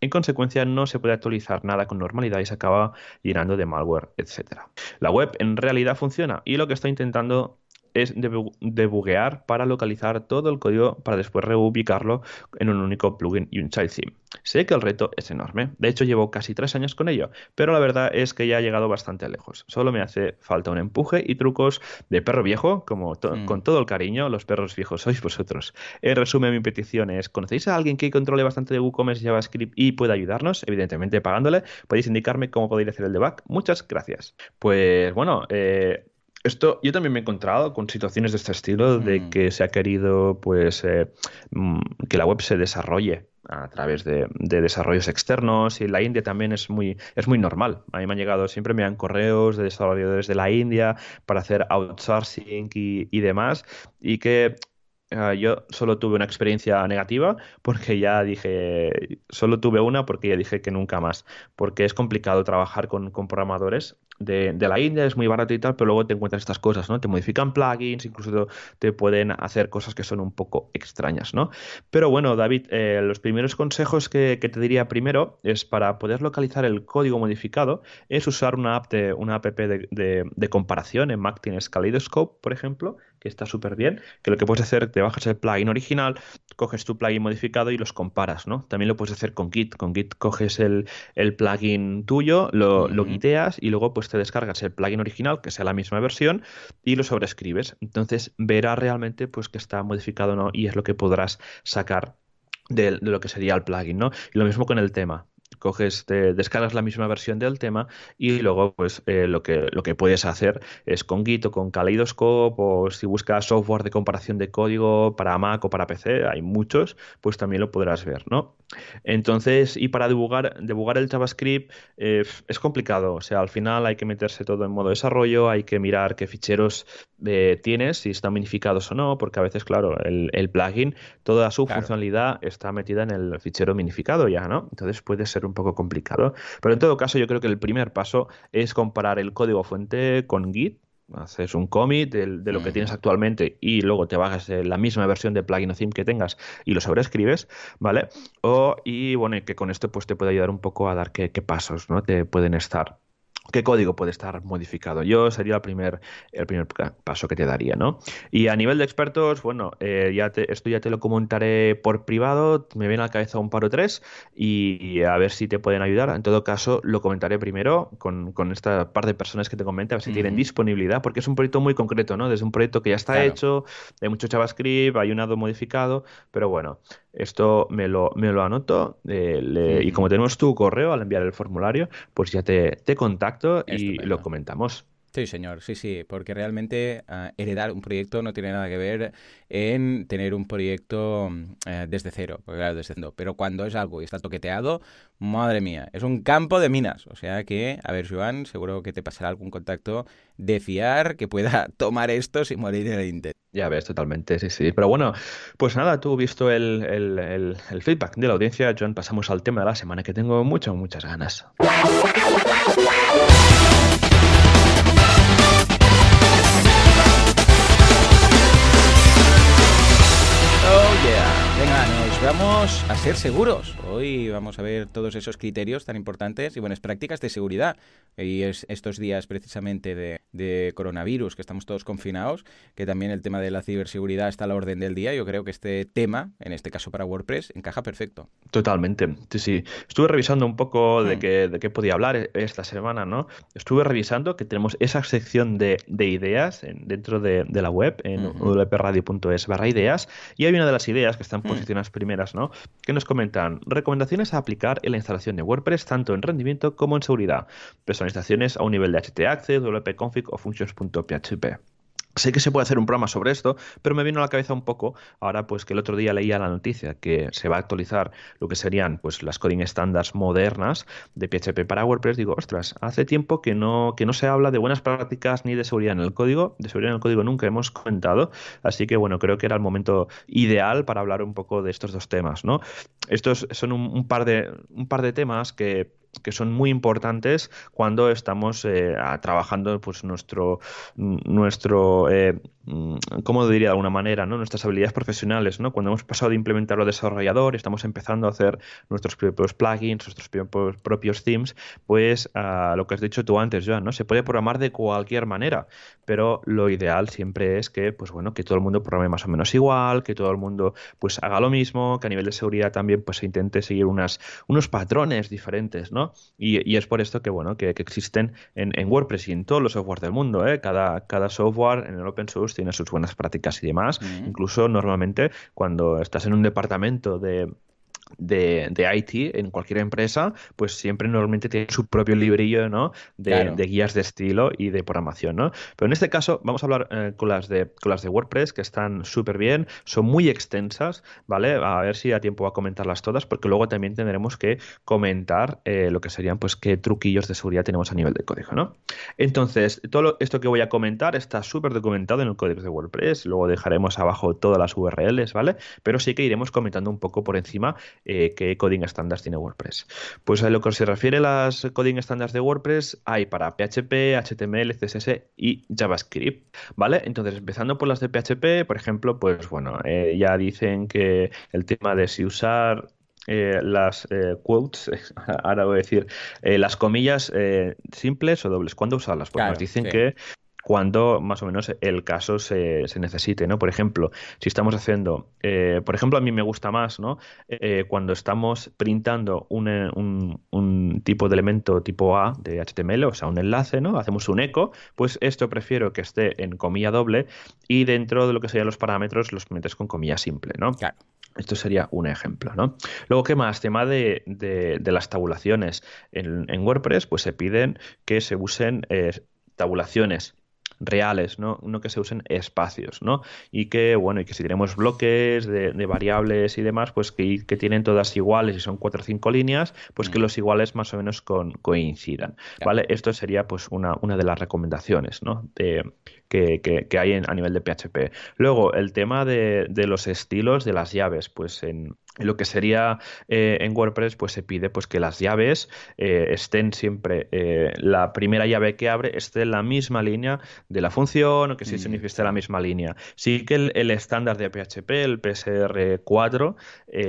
Speaker 1: En consecuencia, no se puede actualizar nada con normalidad y se acaba llenando de malware, etc. La web en realidad funciona y lo que estoy intentando es debuguear para localizar todo el código para después reubicarlo en un único plugin y un child theme. Sé que el reto es enorme, de hecho llevo casi tres años con ello, pero la verdad es que ya he llegado bastante lejos. Solo me hace falta un empuje y trucos de perro viejo, como mm. con todo el cariño, los perros viejos sois vosotros. En resumen, mi petición es, ¿conocéis a alguien que controle bastante de WooCommerce y JavaScript y pueda ayudarnos? Evidentemente pagándole. Podéis indicarme cómo podéis hacer el debug. Muchas gracias. Pues bueno, eh, esto, yo también me he encontrado con situaciones de este estilo, de mm. que se ha querido, pues, eh, mm, que la web se desarrolle a través de, desarrollos externos y la India también es muy, es muy normal. A mí me han llegado, siempre me dan correos de desarrolladores de la India para hacer outsourcing y, y demás y que ah, yo solo tuve una experiencia negativa porque ya dije, solo tuve una porque ya dije que nunca más, porque es complicado trabajar con, con programadores de, la India, es muy barato y tal, pero luego te encuentras estas cosas, ¿no? Te modifican plugins, incluso te, pueden hacer cosas que son un poco extrañas, ¿no? Pero bueno, David, eh, los primeros consejos que, te diría primero es para poder localizar el código modificado, es usar una app de, una app de, comparación. En Mac tienes Kaleidoscope, por ejemplo, que está súper bien, que lo que puedes hacer, te bajas el plugin original, coges tu plugin modificado y los comparas, ¿no? También lo puedes hacer con Git. Con Git coges el, plugin tuyo, lo, lo guiteas y luego pues te descargas el plugin original, que sea la misma versión, y lo sobrescribes. Entonces verás realmente pues que está modificado o no y es lo que podrás sacar de, lo que sería el plugin, ¿no? Y lo mismo con el tema coges, te descargas la misma versión del tema y luego pues eh, lo, que, lo que puedes hacer es con Git o con Kaleidoscope o si buscas software de comparación de código para Mac o para PC, hay muchos, pues también lo podrás ver, ¿no? Entonces, y para debugar, debugar el JavaScript eh, es complicado, o sea, al final hay que meterse todo en modo desarrollo, hay que mirar qué ficheros eh, tienes, si están minificados o no, porque a veces, claro, el, plugin, toda su funcionalidad está metida en el fichero minificado ya, ¿no? Entonces puede ser un poco complicado. Pero en todo caso, yo creo que el primer paso es comparar el código fuente con Git haces un commit de, lo que tienes actualmente y luego te bajas la misma versión de plugin o theme que tengas y lo sobrescribes, ¿vale? O, y bueno, que con esto pues te puede ayudar un poco a dar qué, qué pasos, ¿no? Te pueden estar qué código puede estar modificado. Yo sería el primer, el primer paso que te daría, ¿no? Y a nivel de expertos, bueno, eh, ya esto ya te lo comentaré por privado, me viene a la cabeza un par o tres y, a ver si te pueden ayudar. En todo caso, lo comentaré primero con, esta par de personas que te comenté, a ver si tienen disponibilidad, porque es un proyecto muy concreto, ¿no? Desde un proyecto que ya está hecho, hay mucho JavaScript, hay un lado modificado, pero bueno, esto me lo, me lo anoto eh, y como tenemos tu correo al enviar el formulario, pues ya te, te contacto y lo comentamos.
Speaker 2: Sí, señor, sí, sí, porque realmente ah, heredar un proyecto no tiene nada que ver en tener un proyecto eh, desde cero, claro, desde cero. Pero cuando es algo y está toqueteado, madre mía, es un campo de minas. O sea que, a ver, Joan, seguro que te pasará algún contacto de fiar que pueda *laughs* tomar esto sin morir en el intento.
Speaker 1: Ya ves, totalmente, sí, sí. Pero bueno, pues nada, tú visto el, el, el feedback de la audiencia, Joan, pasamos al tema de la semana que tengo muchas, muchas ganas.
Speaker 2: Vamos a ser seguros. Hoy vamos a ver todos esos criterios tan importantes y buenas prácticas de seguridad. Y es estos días precisamente de, coronavirus, que estamos todos confinados, que también el tema de la ciberseguridad está a la orden del día. Yo creo que este tema, en este caso para WordPress, encaja perfecto.
Speaker 1: Totalmente. Sí, sí. Estuve revisando un poco de, hmm. qué, de qué podía hablar esta semana, ¿no? Estuve revisando que tenemos esa sección de, ideas dentro de, la web, en wpradio.es barra ideas, y hay una de las ideas que están Mm. posiciones Que nos comentan recomendaciones a aplicar en la instalación de WordPress tanto en rendimiento como en seguridad. Personalizaciones a un nivel de HT Access, WP-config o functions.php. Sé que se puede hacer un programa sobre esto, pero me vino a la cabeza un poco ahora pues que el otro día leía la noticia que se va a actualizar lo que serían pues las coding standards modernas de PHP para WordPress. Digo, ostras, hace tiempo que no, que no se habla de buenas prácticas ni de seguridad en el código. De seguridad en el código nunca hemos comentado, así que bueno, creo que era el momento ideal para hablar un poco de estos dos temas, ¿no? Estos son un par, de, un par de temas que que son muy importantes cuando estamos eh, trabajando pues nuestro nuestro eh, Mm, ¿cómo diría de alguna manera? ¿no? Nuestras habilidades profesionales, ¿no? Cuando hemos pasado de implementarlo a desarrollador y estamos empezando a hacer nuestros propios plugins, nuestros propios, themes, pues lo que has dicho tú antes, Joan, ¿no? Se puede programar de cualquier manera, pero lo ideal siempre es que, pues bueno, que todo el mundo programe más o menos igual, que todo el mundo pues haga lo mismo, que a nivel de seguridad también pues se intente seguir unas, unos patrones diferentes, ¿no? Y, es por esto que, bueno, que, existen en, en, WordPress y en todos los softwares del mundo, ¿eh? Cada, cada software en el open source tiene sus buenas prácticas y demás. Incluso normalmente cuando estás en un departamento de de, de, IT en cualquier empresa, pues siempre normalmente tiene su propio librillo ¿no? de, guías de estilo y de programación. ¿no? Pero en este caso vamos a hablar eh, con, las de, con las de WordPress, que están súper bien, son muy extensas, ¿vale? A ver si da tiempo a comentarlas todas, porque luego también tendremos que comentar eh, lo que serían, pues, qué truquillos de seguridad tenemos a nivel de código, ¿no? Entonces, todo esto que voy a comentar está súper documentado en el código de WordPress, luego dejaremos abajo todas las URLs, ¿vale? Pero sí que iremos comentando un poco por encima eh, qué coding standards tiene WordPress. Pues a lo que se refiere a las coding standards de WordPress, hay para PHP, HTML, CSS y JavaScript, ¿vale? Entonces, empezando por las de PHP, por ejemplo, pues bueno, eh, ya dicen que el tema de si usar eh, las quotes, *laughs* ahora voy a decir, las comillas simples o dobles. ¿Cuándo usarlas? Pues nos dicen que cuando más o menos el caso se, se necesite, ¿no? Por ejemplo, si estamos haciendo, eh, por ejemplo, a mí me gusta más, ¿no? Eh, cuando estamos printando un, un, un, tipo de elemento tipo A de HTML, o sea, un enlace, ¿no? Hacemos un eco, pues esto prefiero que esté en comilla doble y dentro de lo que serían los parámetros los metes con comilla simple, ¿no? Claro. Esto sería un ejemplo, ¿no? Luego, ¿qué más? Tema de, de, de las tabulaciones. En, en, WordPress, pues se piden que se usen eh, tabulaciones reales, ¿no? no que se usen espacios, ¿no? Y que, bueno, y que si tenemos bloques de, variables y demás, pues que, que, tienen todas iguales y son cuatro o cinco líneas, pues que mm. los iguales más o menos con, coincidan, ¿vale? Esto sería pues una, una de las recomendaciones, ¿no? De, que, que, hay en, a nivel de PHP. Luego, el tema de, de los estilos de las llaves, pues en, lo que sería eh, en WordPress, pues se pide pues, que las llaves eh, estén siempre, eh, la primera llave que abre esté en la misma línea de la función o que se mm, esté en la misma línea. Sí que el, estándar de PHP, el PSR4,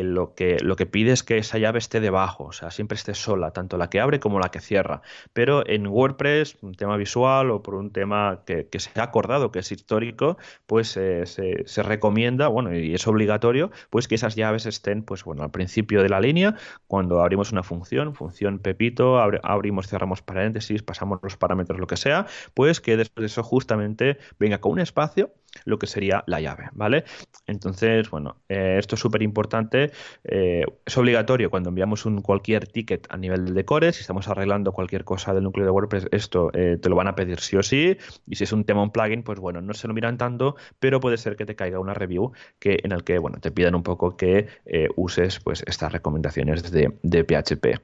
Speaker 1: lo, que, lo que pide es que esa llave esté debajo, o sea, siempre esté sola, tanto la que abre como la que cierra. Pero en WordPress, un tema visual o por un tema que, que se ha acordado, que es histórico, pues se, se recomienda, bueno, y es obligatorio, pues que esas llaves estén pues bueno, al principio de la línea, cuando abrimos una función, función Pepito, abrimos, cerramos paréntesis, pasamos los parámetros, lo que sea, pues que después de eso justamente venga con un espacio lo que sería la llave, ¿vale? Entonces, bueno, eh, esto es súper importante, eh, es obligatorio cuando enviamos un cualquier ticket a nivel de core, si estamos arreglando cualquier cosa del núcleo de WordPress, esto eh, te lo van a pedir sí o sí, y si es un tema, un plugin, pues bueno, no se lo miran tanto, pero puede ser que te caiga una review que, en el que, bueno, te pidan un poco que uses pues estas recomendaciones de, de PHP.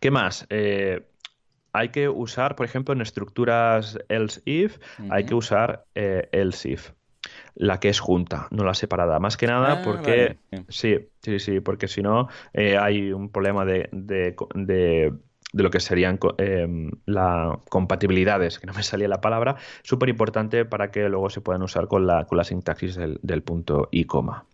Speaker 1: ¿Qué más? Hay que usar, por ejemplo, en estructuras else if, hay que usar eh, else if. La que es junta, no la separada. Más que nada ah, porque. Sí, sí, sí, porque si no, eh, hay un problema de, de, de lo que serían eh, las compatibilidades, que no me salía la palabra, súper importante para que luego se puedan usar con la, con la sintaxis del, del punto y coma.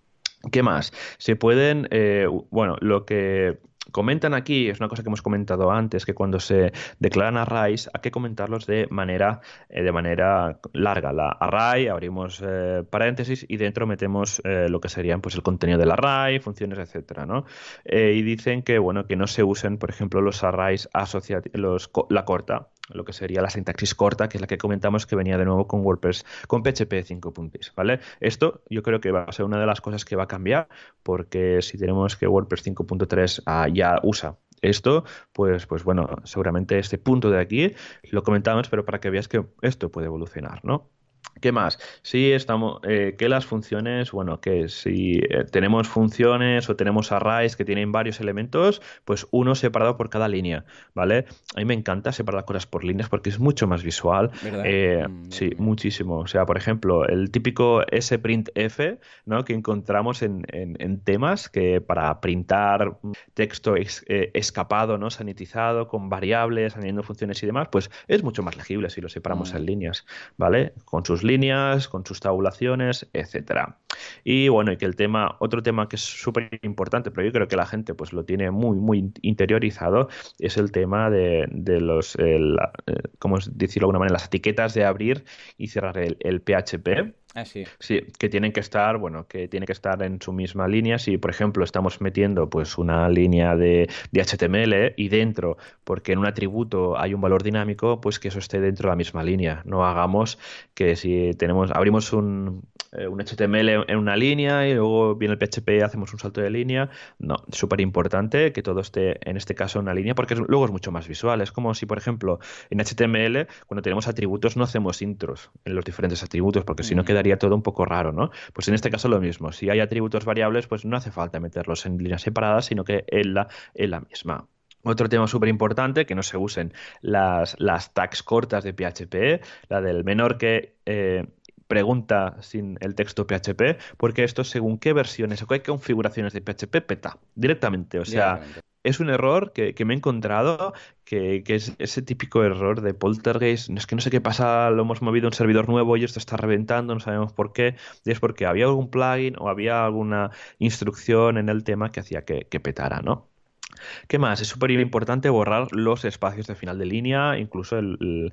Speaker 1: ¿Qué más? Se pueden, eh, bueno, lo que comentan aquí, es una cosa que hemos comentado antes, que cuando se declaran arrays hay que comentarlos de manera, eh, de manera larga. La array, abrimos eh, paréntesis y dentro metemos eh, lo que serían pues, el contenido del array, funciones, etcétera, ¿no? y dicen que, bueno, que no se usen, por ejemplo, los arrays asociativos, la corta, lo que sería la sintaxis corta, que es la que comentamos que venía de nuevo con WordPress, con PHP 5 puntos, ¿vale? Esto yo creo que va a ser una de las cosas que va a cambiar, porque si tenemos que WordPress 5.3 ah, ya usa esto, pues, pues bueno, seguramente este punto de aquí lo comentamos, pero para que veas que esto puede evolucionar, ¿no? ¿Qué más? Sí, estamos, eh, que las funciones, bueno, que si eh, tenemos funciones o tenemos arrays que tienen varios elementos, pues uno separado por cada línea, ¿vale? A mí me encanta separar las cosas por líneas porque es mucho más visual. Eh, mm, sí, muchísimo. O sea, por ejemplo, el típico sprintf, ¿no? Que encontramos en, temas que para printar texto escapado, ¿no? Sanitizado, con variables, añadiendo funciones y demás, pues es mucho más legible si lo separamos mm. en líneas, ¿vale? Con sus líneas, con sus tabulaciones, etcétera. Y bueno, y que el tema, otro tema que es súper importante, pero yo creo que la gente pues lo tiene muy, muy interiorizado, es el tema de, los, el, eh, ¿cómo decirlo de alguna manera? Las etiquetas de abrir y cerrar el PHP.
Speaker 2: Ah, sí.
Speaker 1: sí. que tienen que estar, bueno, que tiene que estar en su misma línea. Si, por ejemplo, estamos metiendo pues una línea de, de, HTML y dentro, porque en un atributo hay un valor dinámico, pues que eso esté dentro de la misma línea. No hagamos que si tenemos, abrimos un, un HTML en una línea y luego viene el PHP y hacemos un salto de línea. No, súper importante que todo esté en este caso en una línea porque luego es mucho más visual. Es como si, por ejemplo, en HTML, cuando tenemos atributos, no hacemos intros en los diferentes atributos porque si no quedaría todo un poco raro, ¿no? Pues en este caso lo mismo. Si hay atributos variables, pues no hace falta meterlos en líneas separadas, sino que en la, en la misma. Otro tema súper importante, que no se usen las, las tags cortas de PHP, la del menor que eh, pregunta sin el texto PHP, porque esto según qué versiones o qué configuraciones de PHP peta directamente. O sea, es un error que, me he encontrado, que, es ese típico error de poltergeist. Es que no sé qué pasa, lo hemos movido a un servidor nuevo y esto está reventando, no sabemos por qué. Y es porque había algún plugin o había alguna instrucción en el tema que hacía que, que petara, ¿no? ¿Qué más? Es súper importante borrar los espacios de final de línea, incluso el,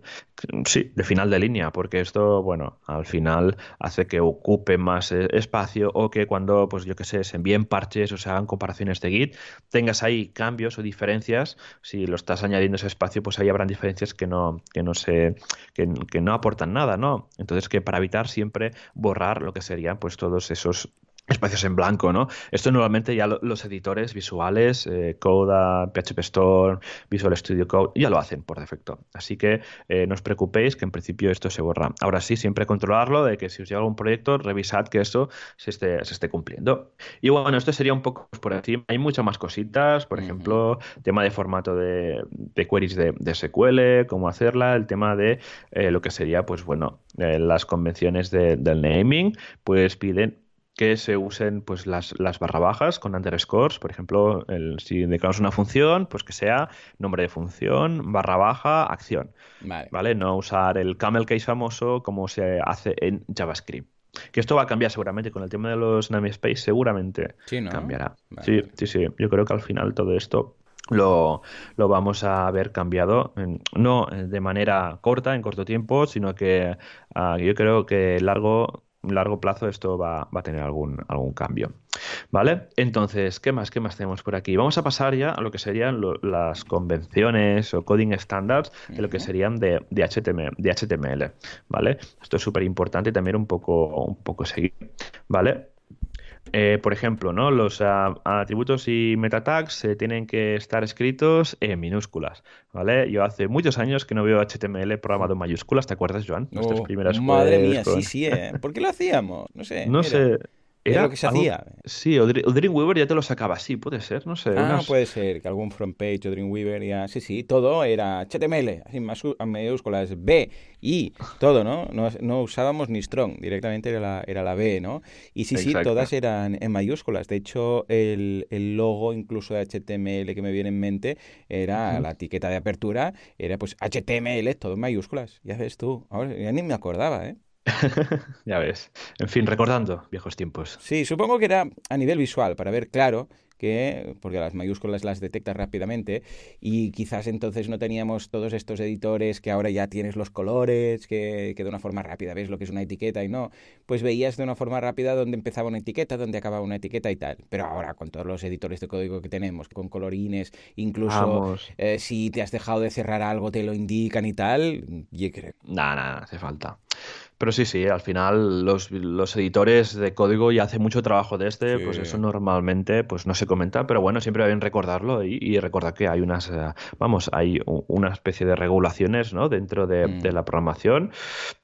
Speaker 1: sí, de final de línea, porque esto, bueno, al final hace que ocupe más eh, espacio o que cuando, pues yo qué sé, se envíen parches o se hagan comparaciones de Git, tengas ahí cambios o diferencias. Si lo estás añadiendo ese espacio, pues ahí habrán diferencias que no, que no se, que, que no aportan nada, ¿no? Entonces que para evitar siempre borrar lo que serían pues todos esos espacios en blanco, ¿no? Esto normalmente ya los editores visuales, eh, Coda, PHP Store, Visual Studio Code, ya lo hacen por defecto. Así que eh, no os preocupéis que en principio esto se borra. Ahora sí, siempre controlarlo de que si os llega algún proyecto, revisad que eso se esté, se esté cumpliendo. Y bueno, esto sería un poco por encima. Hay muchas más cositas, por ejemplo, tema de formato de, queries de, SQL, cómo hacerla, el tema de eh, lo que sería, pues bueno, las convenciones del naming, pues piden que se usen pues las, las barra bajas con underscores, por ejemplo, el, si declaramos una función, pues que sea nombre de función, barra baja, acción. Vale. No usar el camel case famoso como se hace en JavaScript. Que esto va a cambiar seguramente con el tema de los namespace, seguramente cambiará. Sí, sí, sí. Yo creo que al final todo esto lo, lo, vamos a ver cambiado, no de manera corta, en corto tiempo, sino que ah, yo creo que largo largo plazo esto va, a tener algún, algún cambio. ¿Vale? Entonces, ¿qué más? ¿Qué más tenemos por aquí? Vamos a pasar ya a lo que serían las convenciones o coding standards de lo que serían de, HTML, de HTML. ¿Vale? Esto es súper importante y también un poco, un poco seguir. ¿Vale? Eh, por ejemplo, ¿no? los atributos y meta tags eh, tienen que estar escritos en minúsculas. ¿vale? Yo hace muchos años que no veo HTML programado en mayúsculas, ¿te acuerdas, Joan?
Speaker 2: Nuestras oh, primeras Madre mía, sí, sí. ¿eh? ¿Por qué lo hacíamos? No sé.
Speaker 1: No sé.
Speaker 2: Era, lo que se hacía.
Speaker 1: Sí, o, Dreamweaver ya te lo sacaba así, puede ser, no sé.
Speaker 2: Ah, puede ser, que algún front page o Dreamweaver ya. Sí, sí, todo era HTML, así mayúsculas, B, I, todo, ¿no? No, usábamos ni strong, directamente era la, era la B, ¿no? Y sí, sí, todas eran en mayúsculas. De hecho, el, logo incluso de HTML que me viene en mente era la etiqueta de apertura, era pues HTML, todo en mayúsculas. Ya ves tú, ahora ya ni me acordaba, ¿eh? *laughs*
Speaker 1: ya ves. En fin, recordando viejos tiempos.
Speaker 2: Sí, supongo que era a nivel visual, para ver claro que, porque las mayúsculas las detectas rápidamente, y quizás entonces no teníamos todos estos editores que ahora ya tienes los colores, que, que de una forma rápida ves lo que es una etiqueta y no, pues veías de una forma rápida dónde empezaba una etiqueta, dónde acababa una etiqueta y tal. Pero ahora con todos los editores de código que tenemos, con colorines, incluso eh, si te has dejado de cerrar algo te lo indican y tal, yo creo.
Speaker 1: Nada, nada, hace falta. Pero sí, sí, al final los, los editores de código ya hacen mucho trabajo de este, pues eso normalmente pues no se comenta, pero bueno, siempre va bien recordarlo y, recordar que hay unas, eh, vamos, hay una especie de regulaciones, ¿no? Dentro de, mm. la programación,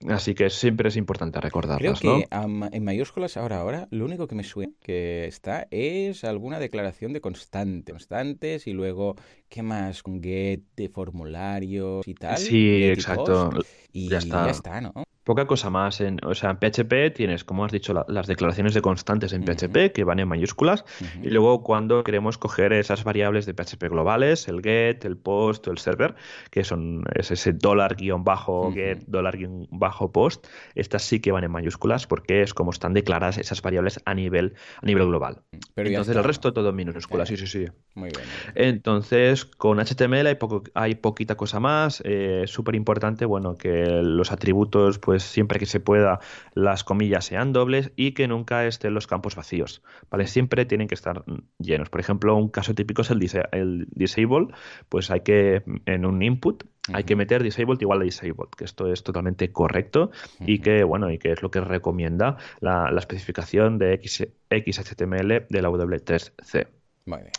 Speaker 1: así que siempre es importante recordarlas,
Speaker 2: Creo que en mayúsculas ahora, ahora, lo único que me suena que está es alguna declaración de constante, constantes y luego, ¿qué más? Con get de formularios y tal.
Speaker 1: Sí, exacto.
Speaker 2: Y ya está. ya está, ¿no?
Speaker 1: Poca cosa más. En, o sea, en PHP tienes, como has dicho, las declaraciones de constantes en PHP que van en mayúsculas. Y luego cuando queremos coger esas variables de PHP globales, el get, el post o el server, que son es ese dólar guion bajo get, dólar guion bajo post, estas sí que van en mayúsculas porque es como están declaradas esas variables a nivel, a nivel global. Pero Entonces el resto todo en minúsculas, sí, sí, sí.
Speaker 2: Muy bien.
Speaker 1: Entonces con HTML hay, poco, hay poquita cosa más. Eh, Súper importante, bueno, que los atributos, pues pues siempre que se pueda las comillas sean dobles y que nunca estén los campos vacíos, ¿vale? Siempre tienen que estar llenos. Por ejemplo, un caso típico es el, el disable, pues hay que en un input hay que meter disabled igual a disabled, que esto es totalmente correcto y que, bueno, y que es lo que recomienda la, especificación de XHTML de la W3C.
Speaker 2: Muy bien.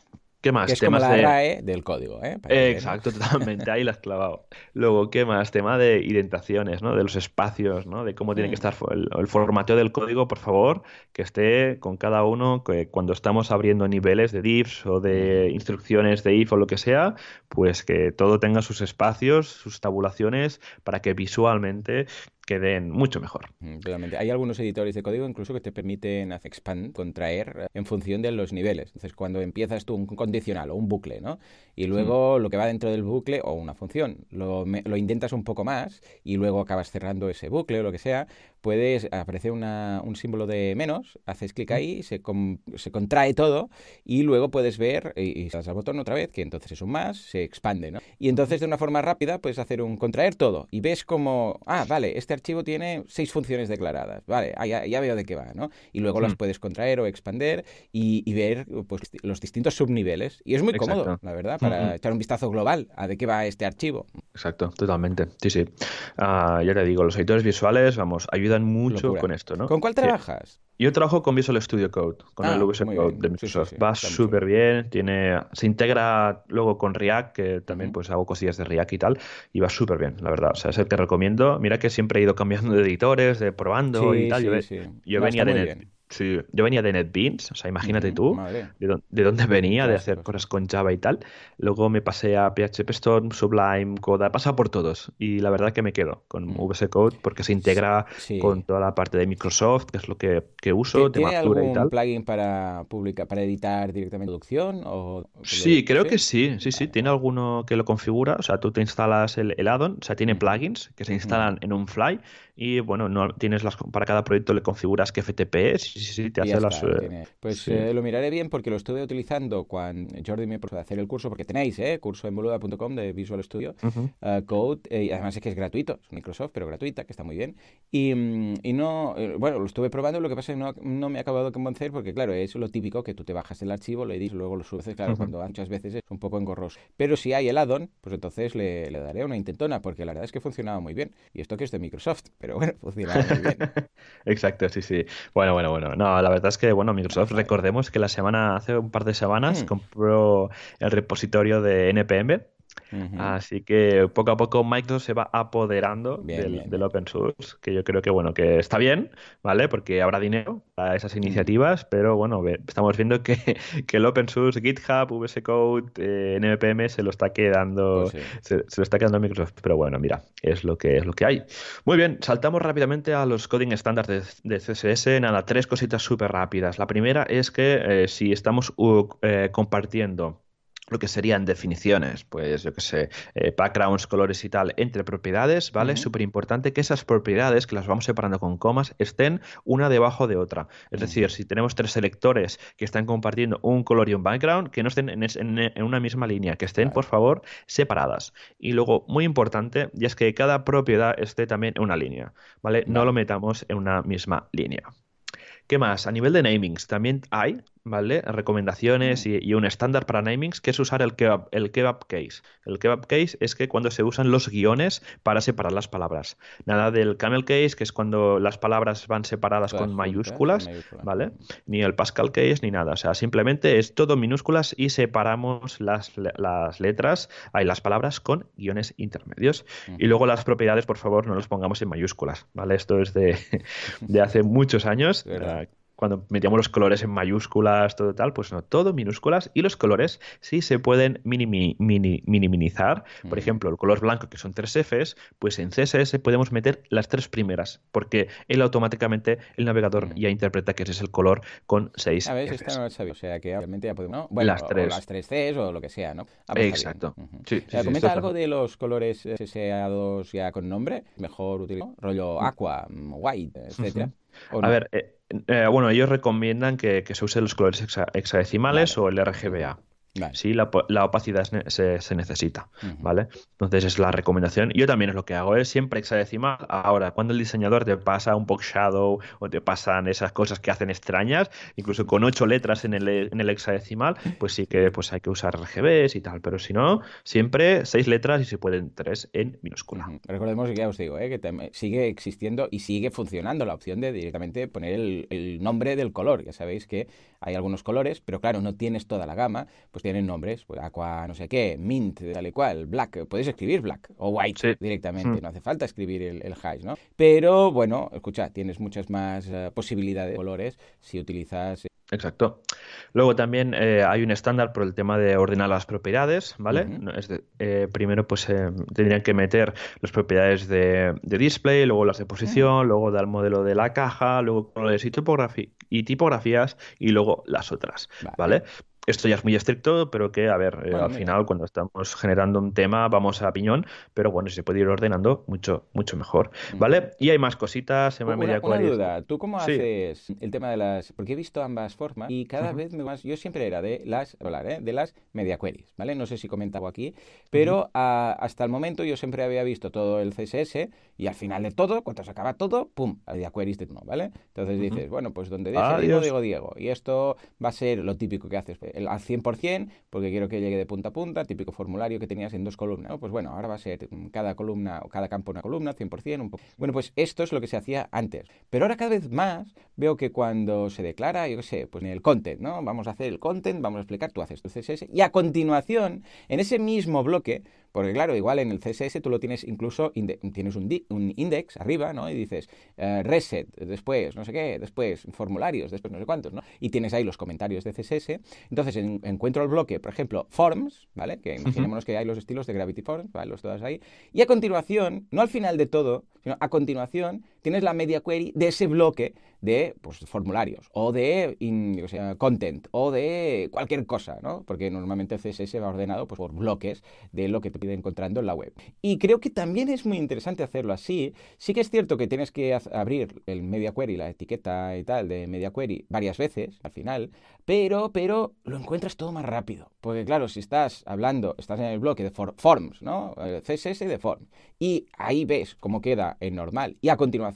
Speaker 1: ¿Qué más?
Speaker 2: Que es como la RAE del código, ¿eh?
Speaker 1: Exacto, totalmente. Ahí la has clavado. *laughs* Luego, ¿qué más? Tema de indentaciones, ¿no? De los espacios, ¿no? De cómo tiene que mm. estar el, formateo del código, por favor, que esté con cada uno, que cuando estamos abriendo niveles de diffs o de mm. instrucciones de if o lo que sea, pues que todo tenga sus espacios, sus tabulaciones, para que visualmente queden mucho mejor.
Speaker 2: Totalmente. Hay algunos editores de código incluso que te permiten hacer expand, contraer en función de los niveles. Entonces, cuando empiezas tú un condicional o un bucle, ¿no? Y luego lo que va dentro del bucle o una función, lo, lo, intentas un poco más y luego acabas cerrando ese bucle o lo que sea, puedes aparecer una, un símbolo de menos, haces clic ahí, se, se contrae todo y luego puedes ver, y, y das al botón otra vez, que entonces es un más, se expande, ¿no? Y entonces de una forma rápida puedes hacer un contraer todo y ves como, ah, vale, este archivo tiene seis funciones declaradas, vale, ah, ya, veo de qué va, ¿no? Y luego las puedes contraer o expander y, ver pues, los distintos subniveles. Y es muy cómodo, la verdad, para echar un vistazo global a de qué va este archivo.
Speaker 1: Exacto, totalmente. Sí, sí. Uh, ya te digo, los editores visuales, vamos, ayudan mucho con esto, ¿no?
Speaker 2: ¿Con cuál trabajas?
Speaker 1: Yo trabajo con Visual Studio Code, con el ah, Visual Code de Microsoft. Va súper bien, tiene, se integra luego con React, que también pues hago cosillas de React y tal, y va súper bien, la verdad. O sea, es el que recomiendo. Mira que siempre he ido cambiando de editores, de probando y tal. yo, venía de Net, Sí, yo venía de NetBeans, o sea, imagínate tú de, dónde venía, de hacer cosas con Java y tal. Luego me pasé a PHP Storm, Sublime, Code, he pasado por todos. Y la verdad que me quedo con mm. VS Code porque se integra con toda la parte de Microsoft, que es lo que, que uso,
Speaker 2: ¿Tiene algún y tal. plugin para publicar, para editar directamente producción? O,
Speaker 1: sí, creo que sí, sí, sí. Tiene alguno que lo configura, o sea, tú te instalas el, el add-on, o sea, tiene plugins que se instalan en un fly y bueno, no tienes las para cada proyecto le configuras qué FTP es y sí, te hace las
Speaker 2: eh, Pues eh, lo miraré bien porque lo estuve utilizando cuando Jordi me puso a hacer el curso porque tenéis, eh, curso en boluda.com de Visual Studio uh, Code y además es que es gratuito, es Microsoft, pero gratuita, que está muy bien. Y, mm, y no, bueno, lo estuve probando, lo que pasa es que no, no, me ha acabado de convencer porque claro, es lo típico que tú te bajas el archivo, lo editas, luego lo subes, claro, cuando muchas veces es un poco engorroso. Pero si hay el add-on, pues entonces le, le daré una intentona porque la verdad es que funcionaba muy bien. Y esto que es de Microsoft, pero bueno, funciona muy bien. *laughs*
Speaker 1: Exacto, sí, sí. Bueno, bueno, bueno. No, la verdad es que, bueno, Microsoft, recordemos que la semana, hace un par de semanas, mm. compró el repositorio de NPM Así que poco a poco Microsoft se va apoderando del, open source, que yo creo que bueno, que está bien, ¿vale? Porque habrá dinero para esas iniciativas, pero bueno, estamos viendo *laughs* que, el open source, GitHub, VS Code, eh, NPM se lo está quedando, pues se, lo está quedando Microsoft. Pero bueno, mira, es lo que es lo que hay. Muy bien, saltamos rápidamente a los coding estándares de, CSS. Nada, tres cositas súper rápidas. La primera es que eh, si estamos eh, compartiendo lo que serían definiciones, pues yo que sé, eh, backgrounds, colores y tal, entre propiedades, ¿vale? Súper importante que esas propiedades, que las vamos separando con comas, estén una debajo de otra. Es decir, si tenemos tres selectores que están compartiendo un color y un background, que no estén en, una misma línea, que estén, por favor, separadas. Y luego, muy importante, y es que cada propiedad esté también en una línea, ¿vale? No lo metamos en una misma línea. ¿Qué más? A nivel de namings, también hay ¿vale? Recomendaciones y, un estándar para namings, que es usar el kebab, el kebab case. El kebab case es que cuando se usan los guiones para separar las palabras. Nada del camel case, que es cuando las palabras van separadas con mayúsculas, ¿vale? Ni el Pascal case ni nada. O sea, simplemente es todo minúsculas y separamos las, las letras, hay las palabras con guiones intermedios. Y luego las propiedades, por favor, no los pongamos en mayúsculas, ¿vale? Esto es de, *laughs* de hace muchos años cuando metíamos los colores en mayúsculas, todo tal, pues no, todo minúsculas y los colores sí se pueden minimizar. Por ejemplo, el color blanco, que son tres Fs, pues en CSS podemos meter las tres primeras, porque él automáticamente, el navegador ya interpreta que ese es el color con seis
Speaker 2: A ver, esta no lo sabía, o sea que realmente ya podemos, ¿no? Bueno, las tres. las tres Cs o lo que sea, ¿no?
Speaker 1: Ah, pues Exacto. sí,
Speaker 2: comenta algo de los colores SSA2 ya con nombre, mejor utilizar, rollo aqua, white, etcétera.
Speaker 1: A ver, eh, eh, bueno, ellos recomiendan que, se usen los colores hexadecimales o el RGBA. Sí, la, opacidad se, necesita, ¿vale? Entonces es la recomendación. Yo también es lo que hago, es siempre hexadecimal. Ahora, cuando el diseñador te pasa un box shadow o te pasan esas cosas que hacen extrañas, incluso con ocho letras en el, en el hexadecimal, pues sí que pues hay que usar RGBs y tal. Pero si no, siempre seis letras y se pueden tres en minúscula.
Speaker 2: Recordemos que ya os digo, ¿eh? que sigue existiendo y sigue funcionando la opción de directamente poner el, el nombre del color. Ya sabéis que hay algunos colores, pero claro, no tienes toda la gama, pues tienen nombres, pues aqua no sé qué, mint, tal y cual, black, puedes escribir black o white directamente, hmm. no hace falta escribir el, el hash, ¿no? Pero bueno, escucha, tienes muchas más eh, posibilidades de colores si utilizas
Speaker 1: Exacto. Luego también eh, hay un estándar por el tema de ordenar las propiedades, ¿vale? Eh, primero pues tendrían que meter las propiedades de, display, luego las de posición, luego dar el modelo de la caja, luego colores y, y tipografías y luego las otras, ¿vale? Esto ya es muy estricto, pero que, a ver, eh, al final, cuando estamos generando un tema, vamos a piñón, pero bueno, si se puede ir ordenando, mucho, mucho mejor, ¿vale? Y hay más cositas
Speaker 2: en media una duda, ¿tú cómo haces el tema de las...? Porque he visto ambas formas y cada vez más... Yo siempre era de las... Hablar, ¿eh? De las media queries, ¿vale? No sé si comentaba aquí, pero hasta el momento yo siempre había visto todo el CSS y al final de todo, cuando se acaba todo, ¡pum! Media queries de uno, ¿vale? Entonces dices, bueno, pues donde dice Diego, Diego, Diego, y esto va a ser lo típico que haces, al 100%, porque quiero que llegue de punta a punta, típico formulario que tenías en dos columnas. Pues bueno, ahora va a ser cada columna o cada campo una columna, 100%. Un bueno, pues esto es lo que se hacía antes. Pero ahora cada vez más veo que cuando se declara, yo qué sé, pues en el content, ¿no? Vamos a hacer el content, vamos a explicar, tú haces tu CSS, y a continuación, en ese mismo bloque, porque claro, igual en el CSS tú lo tienes incluso, tienes un, un, index arriba, ¿no? Y dices eh, reset, después, no sé qué, después formularios, después no sé cuántos, ¿no? Y tienes ahí los comentarios de CSS. Entonces encuentro el bloque, por ejemplo, forms, ¿vale? Que imaginémonos que hay los estilos de Gravity Forms, ¿vale? Los todas ahí. Y a continuación, no al final de todo, sino a continuación, tienes la media query de ese bloque de pues, formularios o de content o de cualquier cosa, ¿no? Porque normalmente CSS va ordenado pues, por bloques de lo que te pide encontrando en la web. Y creo que también es muy interesante hacerlo así. Sí que es cierto que tienes que abrir el media query, la etiqueta y tal de media query varias veces al final, pero, pero lo encuentras todo más rápido. Porque claro, si estás hablando, estás en el bloque de forms, ¿no? CSS de form, y ahí ves cómo queda en normal, y a continuación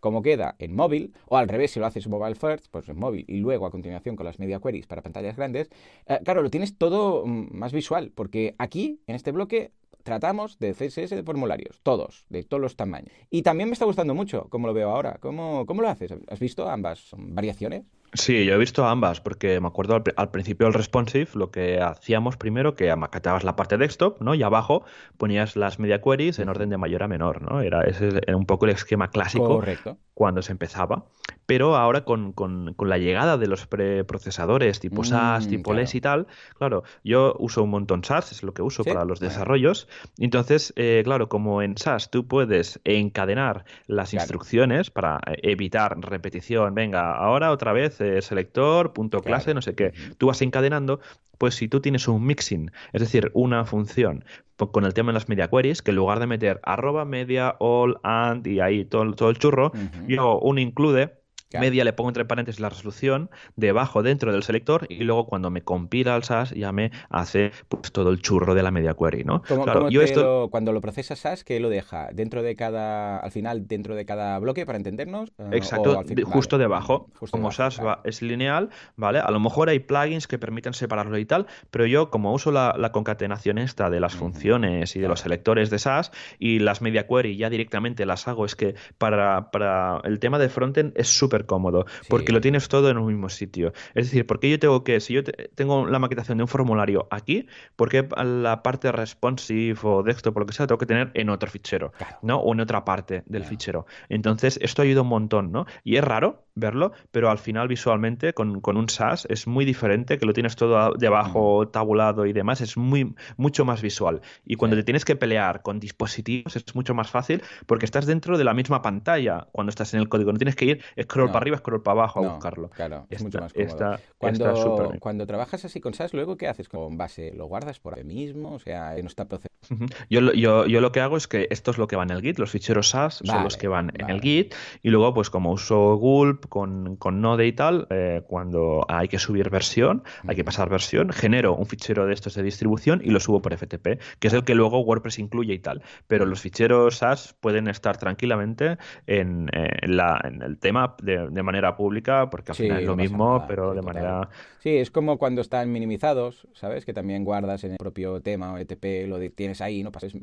Speaker 2: cómo queda en móvil, o al revés, si lo haces mobile first, pues en móvil y luego a continuación con las media queries para pantallas grandes, eh, claro, lo tienes todo mm, más visual, porque aquí, en este bloque, tratamos de CSS de formularios, todos, de todos los tamaños. Y también me está gustando mucho, como lo veo ahora. ¿Cómo, cómo lo haces? ¿Has visto ambas variaciones?
Speaker 1: Sí, yo he visto ambas, porque me acuerdo al, principio del responsive lo que hacíamos primero, que amacatabas la parte desktop, ¿no? Y abajo ponías las media queries en orden de mayor a menor, ¿no? Era, ese era un poco el esquema clásico
Speaker 2: Correcto.
Speaker 1: cuando se empezaba. Pero ahora con, con, con la llegada de los preprocesadores tipo SAS, mm, tipo LES y tal, claro, yo uso un montón SAS, es lo que uso para los desarrollos. Entonces, eh, claro, como en SAS tú puedes encadenar las instrucciones para evitar repetición, venga, ahora otra vez selector, punto clase, no sé qué. Tú vas encadenando, pues si tú tienes un mixing, es decir, una función con el tema de las media queries, que en lugar de meter arroba media, all, and y ahí todo, todo el churro, yo un include media le pongo entre paréntesis la resolución, debajo dentro del selector y luego cuando me compila el SAS ya me hace pues todo el churro de la media query, ¿no?
Speaker 2: claro, yo esto... cuando lo procesa SAS, ¿qué lo deja? ¿Dentro de cada, al final, dentro de cada bloque para entendernos?
Speaker 1: Eh, Exacto, justo debajo. como SAS es lineal, ¿vale? A lo mejor hay plugins que permiten separarlo y tal, pero yo como uso la, concatenación esta de las funciones y de los selectores de SAS y las media query ya directamente las hago, es que para, para el tema de frontend es súper cómodo, porque lo tienes todo en un mismo sitio. Es decir, porque yo tengo que, si yo tengo la maquetación de un formulario aquí, porque la parte responsive o desktop o lo que sea, tengo que tener en otro fichero, ¿no? O en otra parte del fichero. Entonces, esto ayuda un montón, ¿no? Y es raro verlo, pero al final visualmente con, un SAS es muy diferente, que lo tienes todo debajo tabulado y demás, es muy mucho más visual. Y cuando te tienes que pelear con dispositivos es mucho más fácil porque estás dentro de la misma pantalla cuando estás en el código, no tienes que ir scroll para arriba, scroll para abajo a buscarlo.
Speaker 2: Claro, es mucho más cómodo. cuando, cuando trabajas así con SAS, luego ¿qué haces con base? ¿Lo guardas por ahí mismo? O sea, no está procesando.
Speaker 1: yo, yo, yo, lo que hago es que esto es lo que va en el Git, los ficheros SAS son los que van en el Git y luego pues como uso Gulp con, con Node y tal, eh, cuando hay que subir versión, hay que pasar versión, genero un fichero de estos de distribución y lo subo por FTP, que es el que luego WordPress incluye y tal. Pero los ficheros SAS pueden estar tranquilamente en, en, la, en el tema de, de, manera pública, porque al final es lo mismo, pero de manera...
Speaker 2: Sí, es como cuando están minimizados, ¿sabes? Que también guardas en el propio tema o ETP, lo tienes ahí, no pases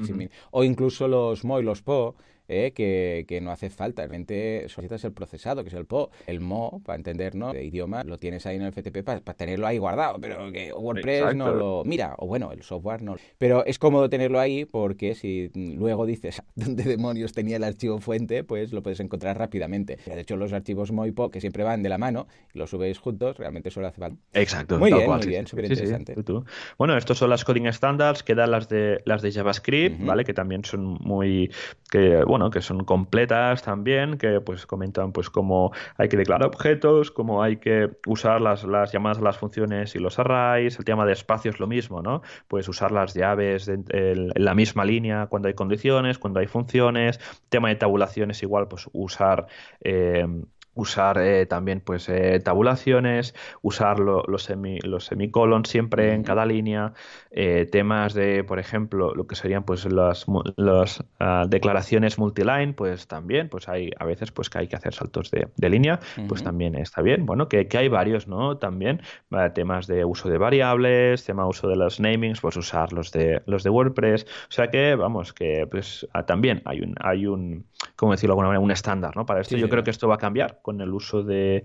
Speaker 2: O incluso los Mo y los Po, ¿eh? que, no hace falta. Realmente solicitas el procesado, que es el PO. El MO, para entendernos, de idioma, lo tienes ahí en el FTP para, tenerlo ahí guardado, pero que WordPress no lo mira, o bueno, el software no. Pero es cómodo tenerlo ahí porque si luego dices *laughs* dónde demonios tenía el archivo fuente, pues lo puedes encontrar rápidamente. De hecho, los archivos MOIPO, que siempre van de la mano y los subéis juntos, realmente solo hace falta.
Speaker 1: Exacto.
Speaker 2: Muy bien, muy bien, súper interesante.
Speaker 1: bueno, estos son las coding standards, quedan las de las de JavaScript, ¿vale? Que también son muy que bueno, que son completas también, que pues comentan pues cómo hay que declarar objetos, cómo hay que usar las, las llamadas a las funciones y los arrays, el tema de espacio es lo mismo, ¿no? Pues usar las llaves en, la misma línea cuando hay condiciones, cuando hay funciones, tema de tabulaciones igual, pues usar eh, usar eh, también pues eh, tabulaciones, usar los, semi, los semicolons siempre en cada línea, eh, temas de, por ejemplo, lo que serían pues las, las ah, declaraciones multiline, pues también, pues hay a veces pues que hay que hacer saltos de, línea, pues también está bien. Bueno, que, que, hay varios, ¿no? También temas de uso de variables, tema de uso de los namings, pues usar los de los de WordPress, o sea que vamos que pues ah, también hay un hay un, ¿cómo decirlo de alguna manera? Un estándar, ¿no? Para esto yo creo que esto va a cambiar con el uso de,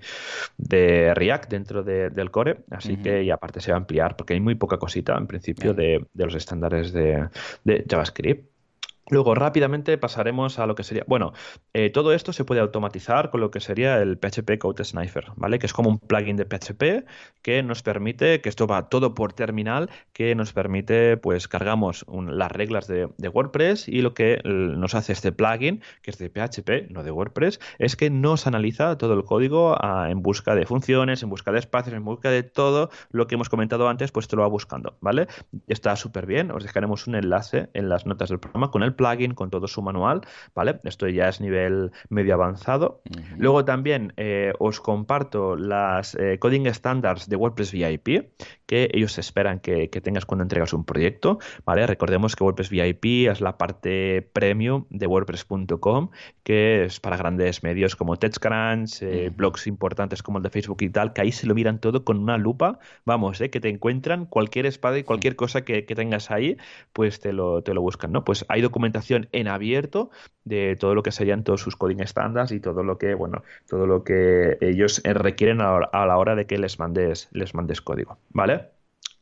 Speaker 1: React dentro del core, así que y aparte se va a ampliar porque hay muy poca cosita en principio de, los estándares de, de JavaScript. Luego rápidamente pasaremos a lo que sería, bueno, eh, todo esto se puede automatizar con lo que sería el PHP Code Sniper, ¿vale? Que es como un plugin de PHP que nos permite, que esto va todo por terminal, que nos permite, pues cargamos las reglas de, WordPress y lo que nos hace este plugin, que es de PHP, no de WordPress, es que nos analiza todo el código ah, en busca de funciones, en busca de espacios, en busca de todo lo que hemos comentado antes, pues te lo va buscando, ¿vale? Está súper bien, os dejaremos un enlace en las notas del programa con el plugin con todo su manual, ¿vale? Esto ya es nivel medio avanzado. Luego también eh, os comparto las eh, coding standards de WordPress VIP que ellos esperan que, tengas cuando entregas un proyecto, ¿vale? Recordemos que WordPress VIP es la parte premium de WordPress.com que es para grandes medios como TechCrunch, eh, blogs importantes como el de Facebook y tal, que ahí se lo miran todo con una lupa, vamos, que te encuentran cualquier espada y cualquier cosa que, tengas ahí, pues te lo, te lo buscan, ¿no? Pues hay documentos en abierto de todo lo que serían todos sus coding standards y todo lo que, bueno, todo lo que ellos eh, requieren a la hora de que les mandes, les mandes código, ¿vale?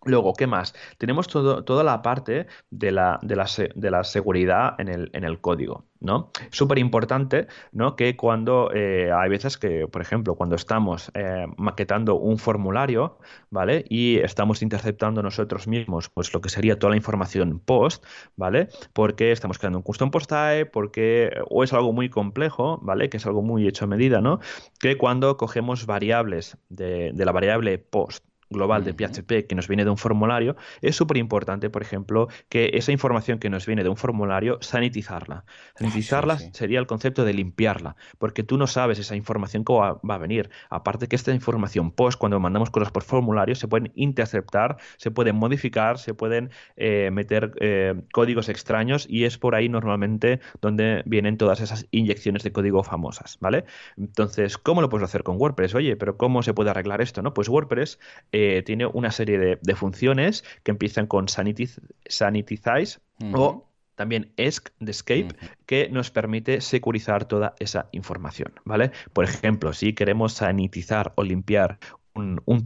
Speaker 1: Luego, ¿qué más? Tenemos todo, toda la parte de la, de la, de la seguridad en el, en el, código, ¿no? Súper importante, ¿no? Que cuando eh, hay veces que, por ejemplo, cuando estamos eh, maquetando un formulario, ¿vale? Y estamos interceptando nosotros mismos, pues lo que sería toda la información post, ¿vale? Porque estamos creando un custom post type, porque o es algo muy complejo, ¿vale? Que es algo muy hecho a medida, ¿no? Que cuando cogemos variables de, de la variable post global de PHP que nos viene de un formulario, es súper importante, por ejemplo, que esa información que nos viene de un formulario, sanitizarla. Sanitizarla sería el concepto de limpiarla, porque tú no sabes esa información que va, a venir. Aparte que esta información post, cuando mandamos cosas por formulario, se pueden interceptar, se pueden modificar, se pueden eh, meter eh, códigos extraños y es por ahí normalmente donde vienen todas esas inyecciones de código famosas, ¿vale? Entonces, ¿cómo lo puedes hacer con WordPress? Oye, pero ¿cómo se puede arreglar esto? ¿no? Pues WordPress eh, tiene una serie de, funciones que empiezan con sanitiz, sanitize o también ESC de Escape, que nos permite securizar toda esa información, ¿vale? Por ejemplo, si queremos sanitizar o limpiar un, un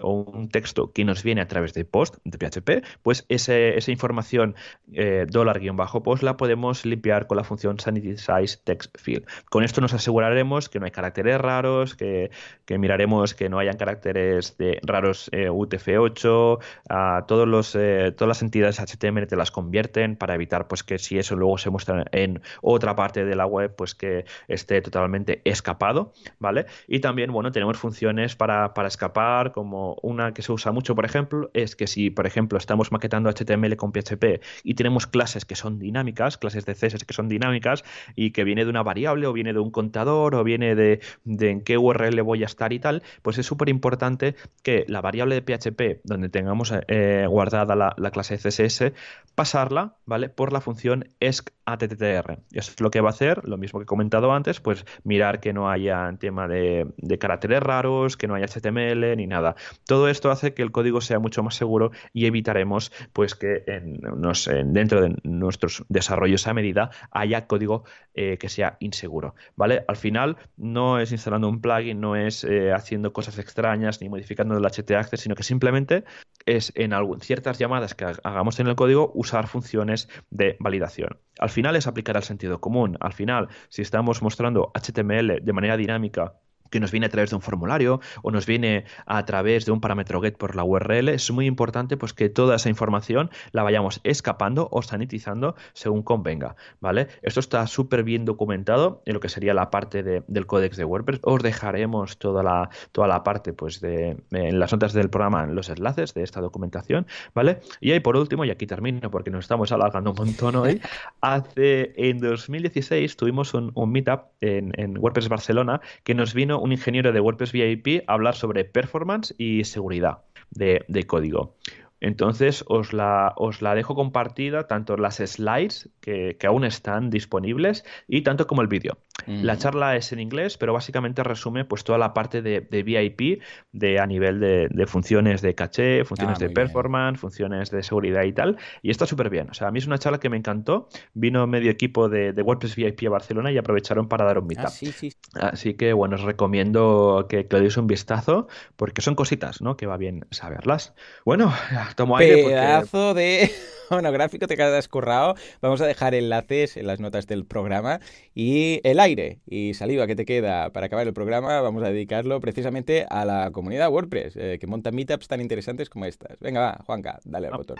Speaker 1: o un texto que nos viene a través de post de PHP, pues esa información eh, dólar-post la podemos limpiar con la función sanitize. Con esto nos aseguraremos que no hay caracteres raros, que, miraremos que no hayan caracteres de raros eh, UTF-8, a todos los, eh, todas las entidades HTML te las convierten para evitar pues que si eso luego se muestra en otra parte de la web, pues que esté totalmente escapado, ¿vale? Y también, bueno, tenemos funciones para, para escapar como una que se usa mucho, por ejemplo, es que si, por ejemplo, estamos maquetando HTML con PHP y tenemos clases que son dinámicas, clases de CSS que son dinámicas y que viene de una variable o viene de un contador o viene de, en qué URL voy a estar y tal, pues es súper importante que la variable de PHP donde tengamos eh, guardada la, clase CSS, pasarla, ¿vale? Por la función escattr. Eso es lo que va a hacer, lo mismo que he comentado antes, pues mirar que no haya tema de, de caracteres raros, que no haya HTML ni nada. Todo esto hace que el código sea mucho más seguro y evitaremos pues que dentro de nuestros desarrollos a medida haya código eh, que sea inseguro. ¿vale? Al final no es instalando un plugin, no es eh, haciendo cosas extrañas ni modificando el htaccess, sino que simplemente es en ciertas llamadas que hagamos en el código usar funciones de validación. Al final es aplicar al sentido común. Al final, si estamos mostrando HTML de manera dinámica que nos viene a través de un formulario o nos viene a través de un parámetro get por la URL, es muy importante pues que toda esa información la vayamos escapando o sanitizando según convenga, ¿vale? Esto está súper bien documentado en lo que sería la parte del códex de WordPress. Os dejaremos toda la, toda la parte pues de en las notas del programa, en los enlaces de esta documentación, ¿vale? Y ahí por último, y aquí termino porque nos estamos alargando un montón hoy, *laughs* hace en 2016 tuvimos un, meetup en, en WordPress Barcelona que nos vino un ingeniero de WordPress VIP hablar sobre performance y seguridad de, código. Entonces os la, os la dejo compartida, tanto las slides que, aún están disponibles y tanto como el vídeo. La charla es en inglés, pero básicamente resume pues toda la parte de, VIP de, a nivel de, funciones de caché, funciones ah, de performance, funciones de seguridad y tal. Y está súper bien. O sea, a mí es una charla que me encantó. Vino medio equipo de, WordPress VIP a Barcelona y aprovecharon para dar un meetup.
Speaker 2: Ah,
Speaker 1: Así que bueno, os recomiendo que, que le deis un vistazo porque son cositas, ¿no? Que va bien saberlas. Bueno, *laughs* tomo aire
Speaker 2: Pedazo de *laughs* monográfico te quedas currado. Vamos a dejar enlaces en las notas del programa. Y el aire y saliva que te queda para acabar el programa, vamos a dedicarlo precisamente a la comunidad WordPress, eh, que monta meetups tan interesantes como estas. Venga, va, Juanca, dale al botón.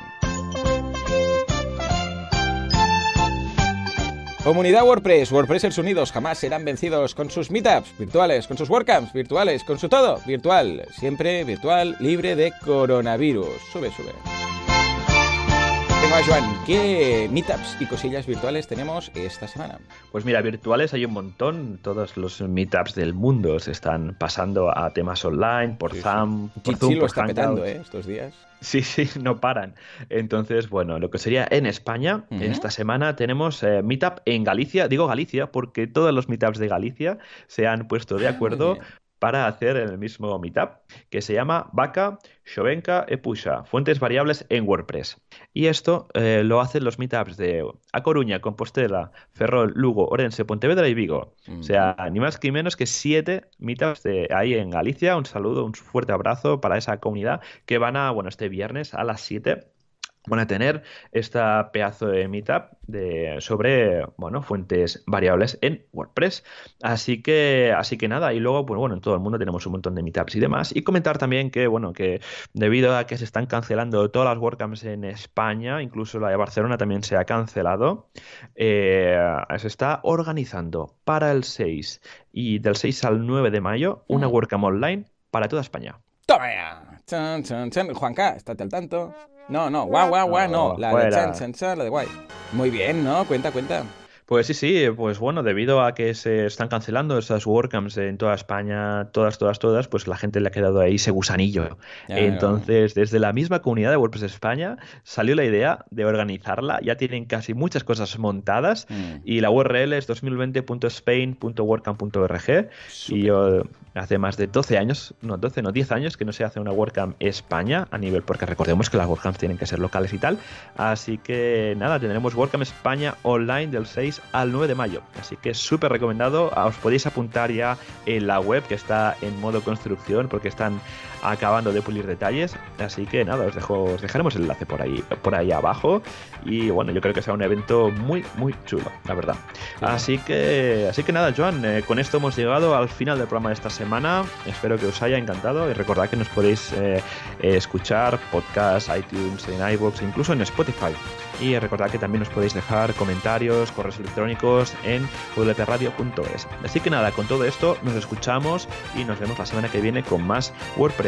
Speaker 2: Comunidad WordPress, WordPressers unidos jamás serán vencidos con sus meetups virtuales, con sus WordCamps virtuales, con su todo virtual, siempre virtual, libre de coronavirus. Sube, sube. Joan, ¿qué meetups y cosillas virtuales tenemos esta semana?
Speaker 1: Pues mira, virtuales hay un montón. Todos los meetups del mundo se están pasando a temas online, por Zoom, por
Speaker 2: Zoom, lo está petando, ¿eh? Estos días.
Speaker 1: Sí, sí, no paran. Entonces, bueno, lo que sería en España, esta semana tenemos eh, Meetup en Galicia. Digo Galicia porque todos los Meetups de Galicia se han puesto de *laughs* acuerdo para hacer el mismo meetup, que se llama Vaca, Shovenka e Pusha, fuentes variables en WordPress. Y esto eh, lo hacen los meetups de A Coruña, Compostela, Ferrol, Lugo, Orense, Pontevedra y Vigo. O sea, ni más ni menos que siete meetups de ahí en Galicia. Un saludo, un fuerte abrazo para esa comunidad que van a, bueno, este viernes a las 7 van a tener esta pedazo de meetup de, sobre bueno, fuentes variables en WordPress. Así que, así que nada, y luego, pues bueno, en todo el mundo tenemos un montón de meetups y demás. Y comentar también que, bueno, que debido a que se están cancelando todas las WordCamps en España, incluso la de Barcelona también se ha cancelado, eh, se está organizando para el 6 y del 6 al 9 de mayo una WordCamp online para toda España.
Speaker 2: Toma Chan, chan, chan. Juanca, estate al tanto. No, no, guau, guau, guau, no. La de chan, chan, chan, la de guay. Muy bien, ¿no? Cuenta, cuenta.
Speaker 1: Pues sí, sí, pues bueno, debido a que se están cancelando esas WordCamps en toda España, todas, todas, todas, pues la gente le ha quedado ahí ese gusanillo. Entonces, desde la misma comunidad de WordPress España salió la idea de organizarla. Ya tienen casi muchas cosas montadas mm. y la URL es 2020.spain.wordcamp.org y yo hace más de 12 años, no 12, no 10 años que no se hace una WordCamp España a nivel, porque recordemos que las WordCamps tienen que ser locales y tal. Así que nada, tendremos WordCamp España online del 6 al 9 de mayo. Así que súper recomendado. Os podéis apuntar ya en la web que está en modo construcción porque están acabando de pulir detalles. Así que nada, os dejo, os dejaremos el enlace por ahí, por ahí abajo. Y bueno, yo creo que será un evento muy, muy chulo, la verdad. Así que, así que nada, Joan, eh, con esto hemos llegado al final del programa de esta semana. Espero que os haya encantado y recordad que nos podéis eh, escuchar podcast, iTunes, en iBox, incluso en Spotify. Y recordad que también os podéis dejar comentarios, correos electrónicos en wpradio.es. Así que nada, con todo esto nos escuchamos y nos vemos la semana que viene con más WordPress.